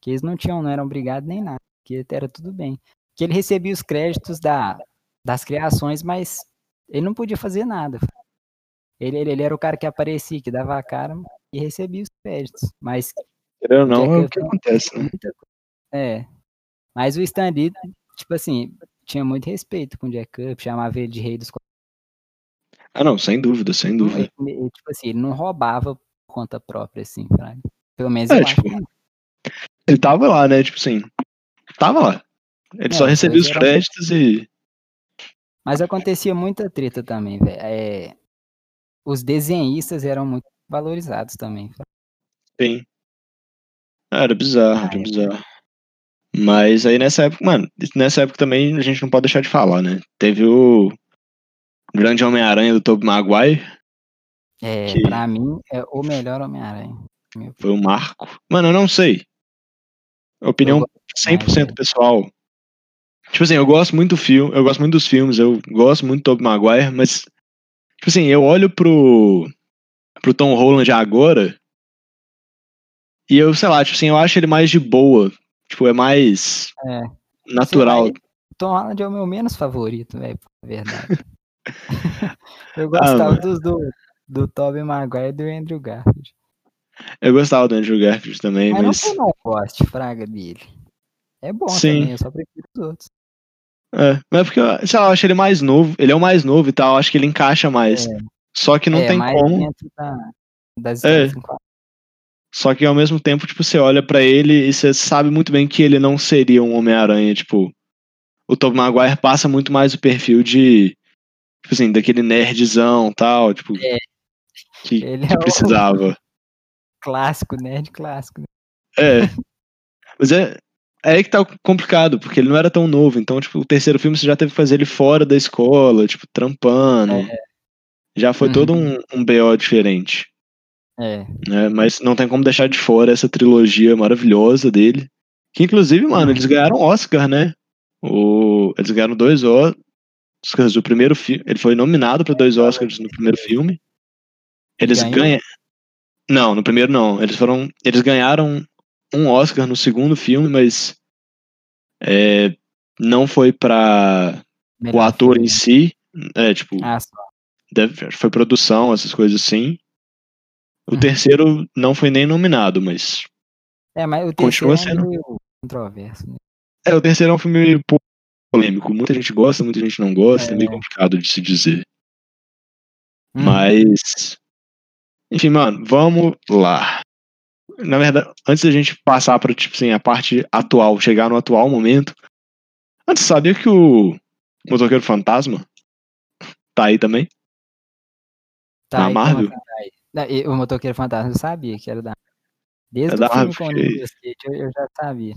Que eles não tinham, não eram brigados nem nada. Que era tudo bem. Que ele recebia os créditos da, das criações, mas ele não podia fazer nada. Ele, ele, ele era o cara que aparecia, que dava a cara e recebia os créditos. Mas. Querendo ou não, é o que acontece, né? É. Mas o Stan Lee, tipo assim, tinha muito respeito com o Jack Up, chamava ele de rei dos Ah, não, sem dúvida, sem dúvida. Ele, tipo assim, ele não roubava por conta própria, assim, pra... pelo menos é, tipo. Ele tava lá, né, tipo assim, tava lá. Ele é, só recebia os créditos era... e... Mas acontecia muita treta também, velho. É... Os desenhistas eram muito valorizados também. Sim. Era bizarro, era bizarro. Mas aí nessa época, mano, nessa época também a gente não pode deixar de falar, né? Teve o Grande Homem-Aranha do Tobey Maguire. É, que pra mim é o melhor Homem-Aranha. Foi o marco. Mano, eu não sei. Opinião 100% pessoal. Tipo assim, eu gosto muito do filme, eu gosto muito dos filmes, eu gosto muito do Tobey Maguire, mas tipo assim, eu olho pro pro Tom Holland agora e eu, sei lá, tipo assim, eu acho ele mais de boa Tipo, é mais é. natural. Vai... Tom Holland é o meu menos favorito, velho, é verdade. [laughs] eu gostava ah, dos do, do Tobey Maguire e do Andrew Garfield. Eu gostava do Andrew Garfield também, mas... Mas não que eu não goste, fraga dele. É bom Sim. também, eu só prefiro os outros. É, mas é porque, sei lá, eu acho ele mais novo, ele é o mais novo e tal, acho que ele encaixa mais. É. Só que não é, tem como... Da, das é. Só que ao mesmo tempo, tipo, você olha para ele e você sabe muito bem que ele não seria um Homem-Aranha, tipo. O Tobey Maguire passa muito mais o perfil de. Tipo assim, daquele nerdzão tal, tipo. É. Que, ele que é precisava. [laughs] Clássico, nerd clássico. Né? É. [laughs] Mas é. É aí que tá complicado, porque ele não era tão novo. Então, tipo, o terceiro filme você já teve que fazer ele fora da escola, tipo, trampando. É. Já foi uhum. todo um, um BO diferente. É. Né? Mas não tem como deixar de fora essa trilogia maravilhosa dele. Que inclusive, mano, eles ganharam Oscar, né? O... Eles ganharam dois Oscars do primeiro filme. Ele foi nominado para dois Oscars no primeiro filme. Eles ganham. Não, no primeiro não. Eles foram. Eles ganharam um Oscar no segundo filme, mas é, não foi para o ator em si. É, tipo. Ah, deve, foi produção, essas coisas assim. O terceiro não foi nem nominado, mas. É, mas o terceiro continua sendo... é meio controverso, né? É, o terceiro é um filme meio polêmico. Muita gente gosta, muita gente não gosta, é, é meio complicado de se dizer. Hum. Mas. Enfim, mano, vamos lá. Na verdade, antes da gente passar para tipo assim, a parte atual, chegar no atual momento. Antes, sabia que o Motoqueiro Fantasma tá aí também? Tá Na aí, Marvel? Tá aí. O Motoqueiro Fantasma eu sabia que era da. Desde é o filme com o eu, eu já sabia.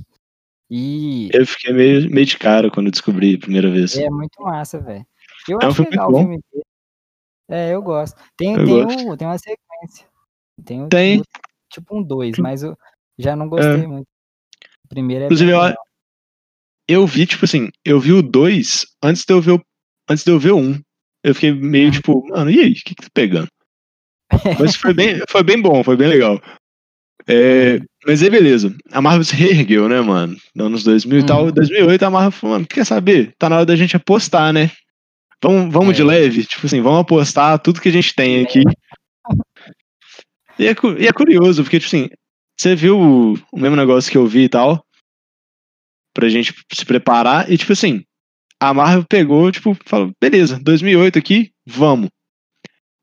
E. Eu fiquei meio, meio de cara quando descobri a primeira vez. É muito massa, velho. Eu é um acho legal o filme dele. É, eu gosto. Tem, eu tem, gosto. O, tem uma sequência. Tem, o, tem. Tipo um 2, mas eu já não gostei é. muito. O primeiro é. Inclusive, eu, eu vi, tipo assim, eu vi o 2 antes de eu ver o. Antes de eu ver o 1. Um. Eu fiquei meio uhum. tipo, mano, e aí? O que, que tá pegando? Mas foi bem, [laughs] foi bem bom, foi bem legal. É, mas aí, beleza. A Marvel se reergueu, né, mano? Nos anos 2000 e tal. Em 2008, a Marvel falou, mano, quer saber? Tá na hora da gente apostar, né? Vamos, vamos é. de leve? Tipo assim, vamos apostar tudo que a gente tem aqui. E é, e é curioso, porque, tipo assim, você viu o, o mesmo negócio que eu vi e tal, pra gente se preparar, e, tipo assim, a Marvel pegou, tipo, falou, beleza, 2008 aqui, vamos.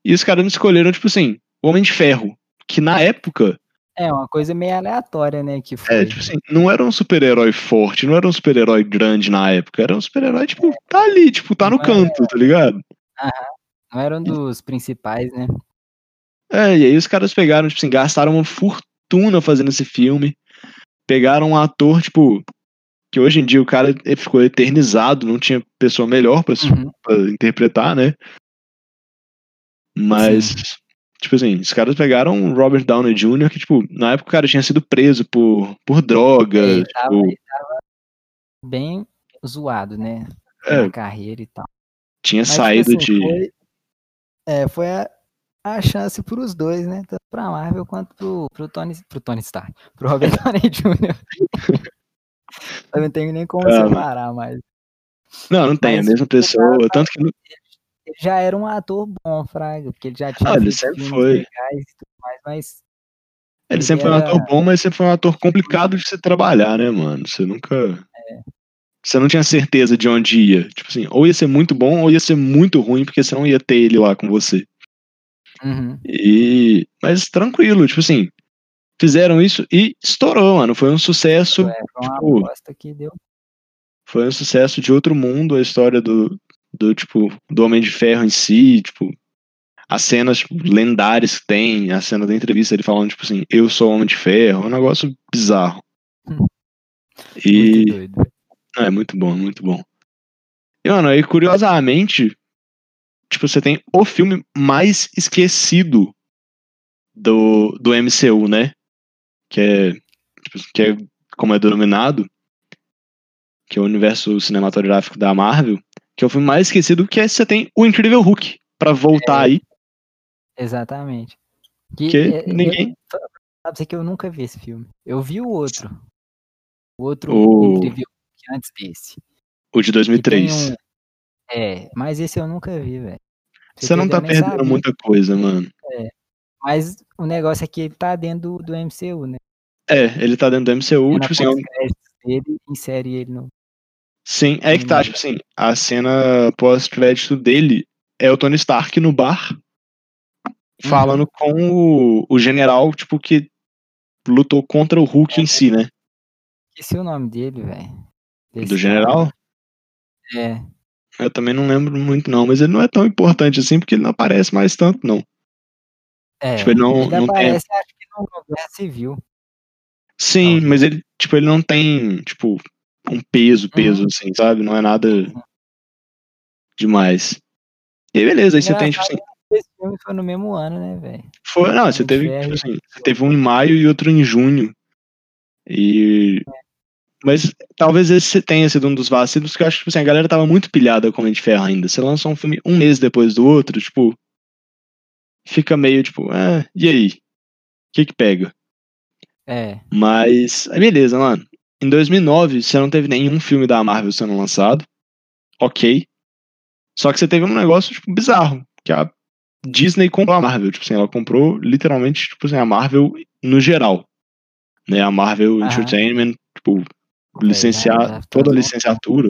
E os caras me escolheram, tipo assim, o Homem de Ferro. Que na época. É, uma coisa meio aleatória, né? Que foi... É, tipo assim, não era um super-herói forte, não era um super-herói grande na época. Era um super-herói, tipo, tá ali, tipo, tá no canto, tá ligado? Aham. Não era um dos principais, né? É, e aí os caras pegaram, tipo assim, gastaram uma fortuna fazendo esse filme. Pegaram um ator, tipo, que hoje em dia o cara ficou eternizado, não tinha pessoa melhor pra, uhum. pra interpretar, né? Mas, Sim. tipo assim, os caras pegaram Robert Downey Jr., que, tipo, na época o cara tinha sido preso por, por droga. Ele tava, tipo... ele tava bem zoado, né? É. Na carreira e tal. Tinha Mas, tipo saído tipo assim, de. Foi, É, foi a, a chance para os dois, né? Tanto para Marvel quanto pro, pro Tony, pro Tony Stark, [laughs] pro Robert Downey Jr. [laughs] Eu não tenho nem como Ah, separar mais. Não, não tem, a Mas mesma o pessoa. cara- Tanto que. Ele já era um ator bom, Fraga, porque ele já tinha Ah, ele sempre foi. legais e tudo mais, mas Ele Ele sempre foi um era- ator bom, mas sempre foi um ator complicado de se trabalhar, né, mano? Você nunca. Você não tinha certeza de onde ia. Tipo assim, ou ia ser muito bom ou ia ser muito ruim, porque você não ia ter ele lá com você. Uhum, E. Mas tranquilo, tipo assim. Fizeram isso e estourou, mano. Foi um sucesso. é, foi tipo, que deu. Foi um sucesso de outro mundo a história do, do tipo, do Homem de Ferro em si, tipo, as cenas tipo, lendárias que tem, a cena da entrevista ele falando, tipo assim, eu sou Homem de Ferro, um negócio bizarro. Hum. E Muito é muito bom, muito bom. E, mano, aí curiosamente, tipo, você tem o filme mais esquecido do, do MCU, né? Que é, tipo, que é como é denominado, que é o universo cinematográfico da Marvel, que é o filme mais esquecido, que é você tem o Incrível Hulk, pra voltar É, aí, Exatamente. Que, que é, ninguém... Eu, sabe você que eu nunca vi esse filme. Eu vi o outro. O outro O- incrível que antes desse. O de Que tem 2003. um- É, mas esse eu nunca vi, velho. Pra Você não tá perdendo sabia. muita coisa, mano. Mas o negócio é que ele tá dentro do, do MCU, né? É, ele tá dentro do MCU, tipo assim, é dele, insere ele no. Sim, é que tá, tipo assim, a cena pós-crédito dele é o Tony Stark no bar falando com o, o general, tipo, que lutou contra o Hulk em si, né? Esqueci o nome dele, velho. Do general? cara. É. Eu também não lembro muito, não, mas ele não é tão importante assim, porque ele não aparece mais tanto, não. É. Tipo, ele não- ele não tem- aparece, acho que no Guerra Civil. Sim, Não. mas ele, tipo, ele não tem, tipo, um peso, peso, Uhum. assim, sabe? Não é nada demais. E aí, beleza, aí você tem, tipo assim, Esse filme foi no mesmo ano, né, velho? Foi, não, você teve, tipo e- assim, você teve um em maio e outro em junho. E. Mas talvez esse tenha sido um dos vacilos, que eu acho que tipo assim, a galera tava muito pilhada com o Homem de Ferro ainda. Você lançou um filme um mês depois do outro, tipo. Fica meio tipo, ah, e aí? O que que pega? É. Mas. Beleza, mano. Em 2009, você não teve nenhum filme da Marvel sendo lançado. Ok. Só que você teve um negócio, tipo, bizarro. Que a Disney comprou a Marvel. Tipo assim, ela comprou literalmente, tipo assim, a Marvel no geral. Né? A Marvel Aham. Entertainment, tipo, licenciar já- já toda a licenciatura.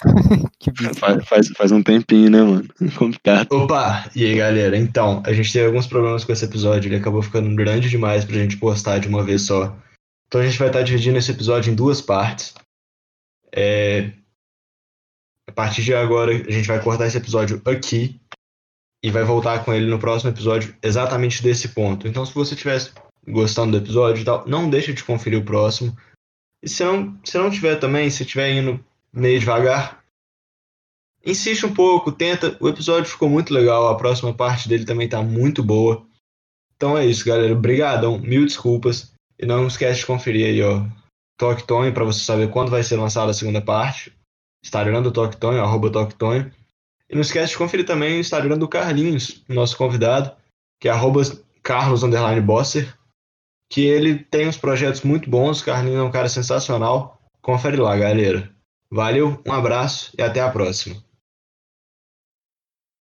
[laughs] Faz, faz, faz um tempinho, né, mano? [laughs] Complicado. Opa! E aí, galera? Então, a gente teve alguns problemas com esse episódio. Ele acabou ficando grande demais pra gente postar de uma vez só. Então a gente vai estar dividindo esse episódio em duas partes. É, A partir de agora, a gente vai cortar esse episódio aqui e vai voltar com ele no próximo episódio exatamente desse ponto. Então, se você estiver gostando do episódio e tal, não deixe de conferir o próximo. E se não, se não tiver também, se estiver indo meio devagar, insiste um pouco, tenta. O episódio ficou muito legal, a próxima parte dele também tá muito boa. Então é isso, galera. Obrigadão, mil desculpas. E não esquece de conferir aí, ó, Toque Tonho, pra você saber quando vai ser lançada a segunda parte. Instagram do Toque Tonho, arroba Toque Tonho. E não esquece de conferir também o Instagram do Carlinhos, nosso convidado, que é arroba Carlos Bosser, que ele tem uns projetos muito bons. O Carlinhos é um cara sensacional. Confere lá, galera. Valeu, um abraço e até a próxima.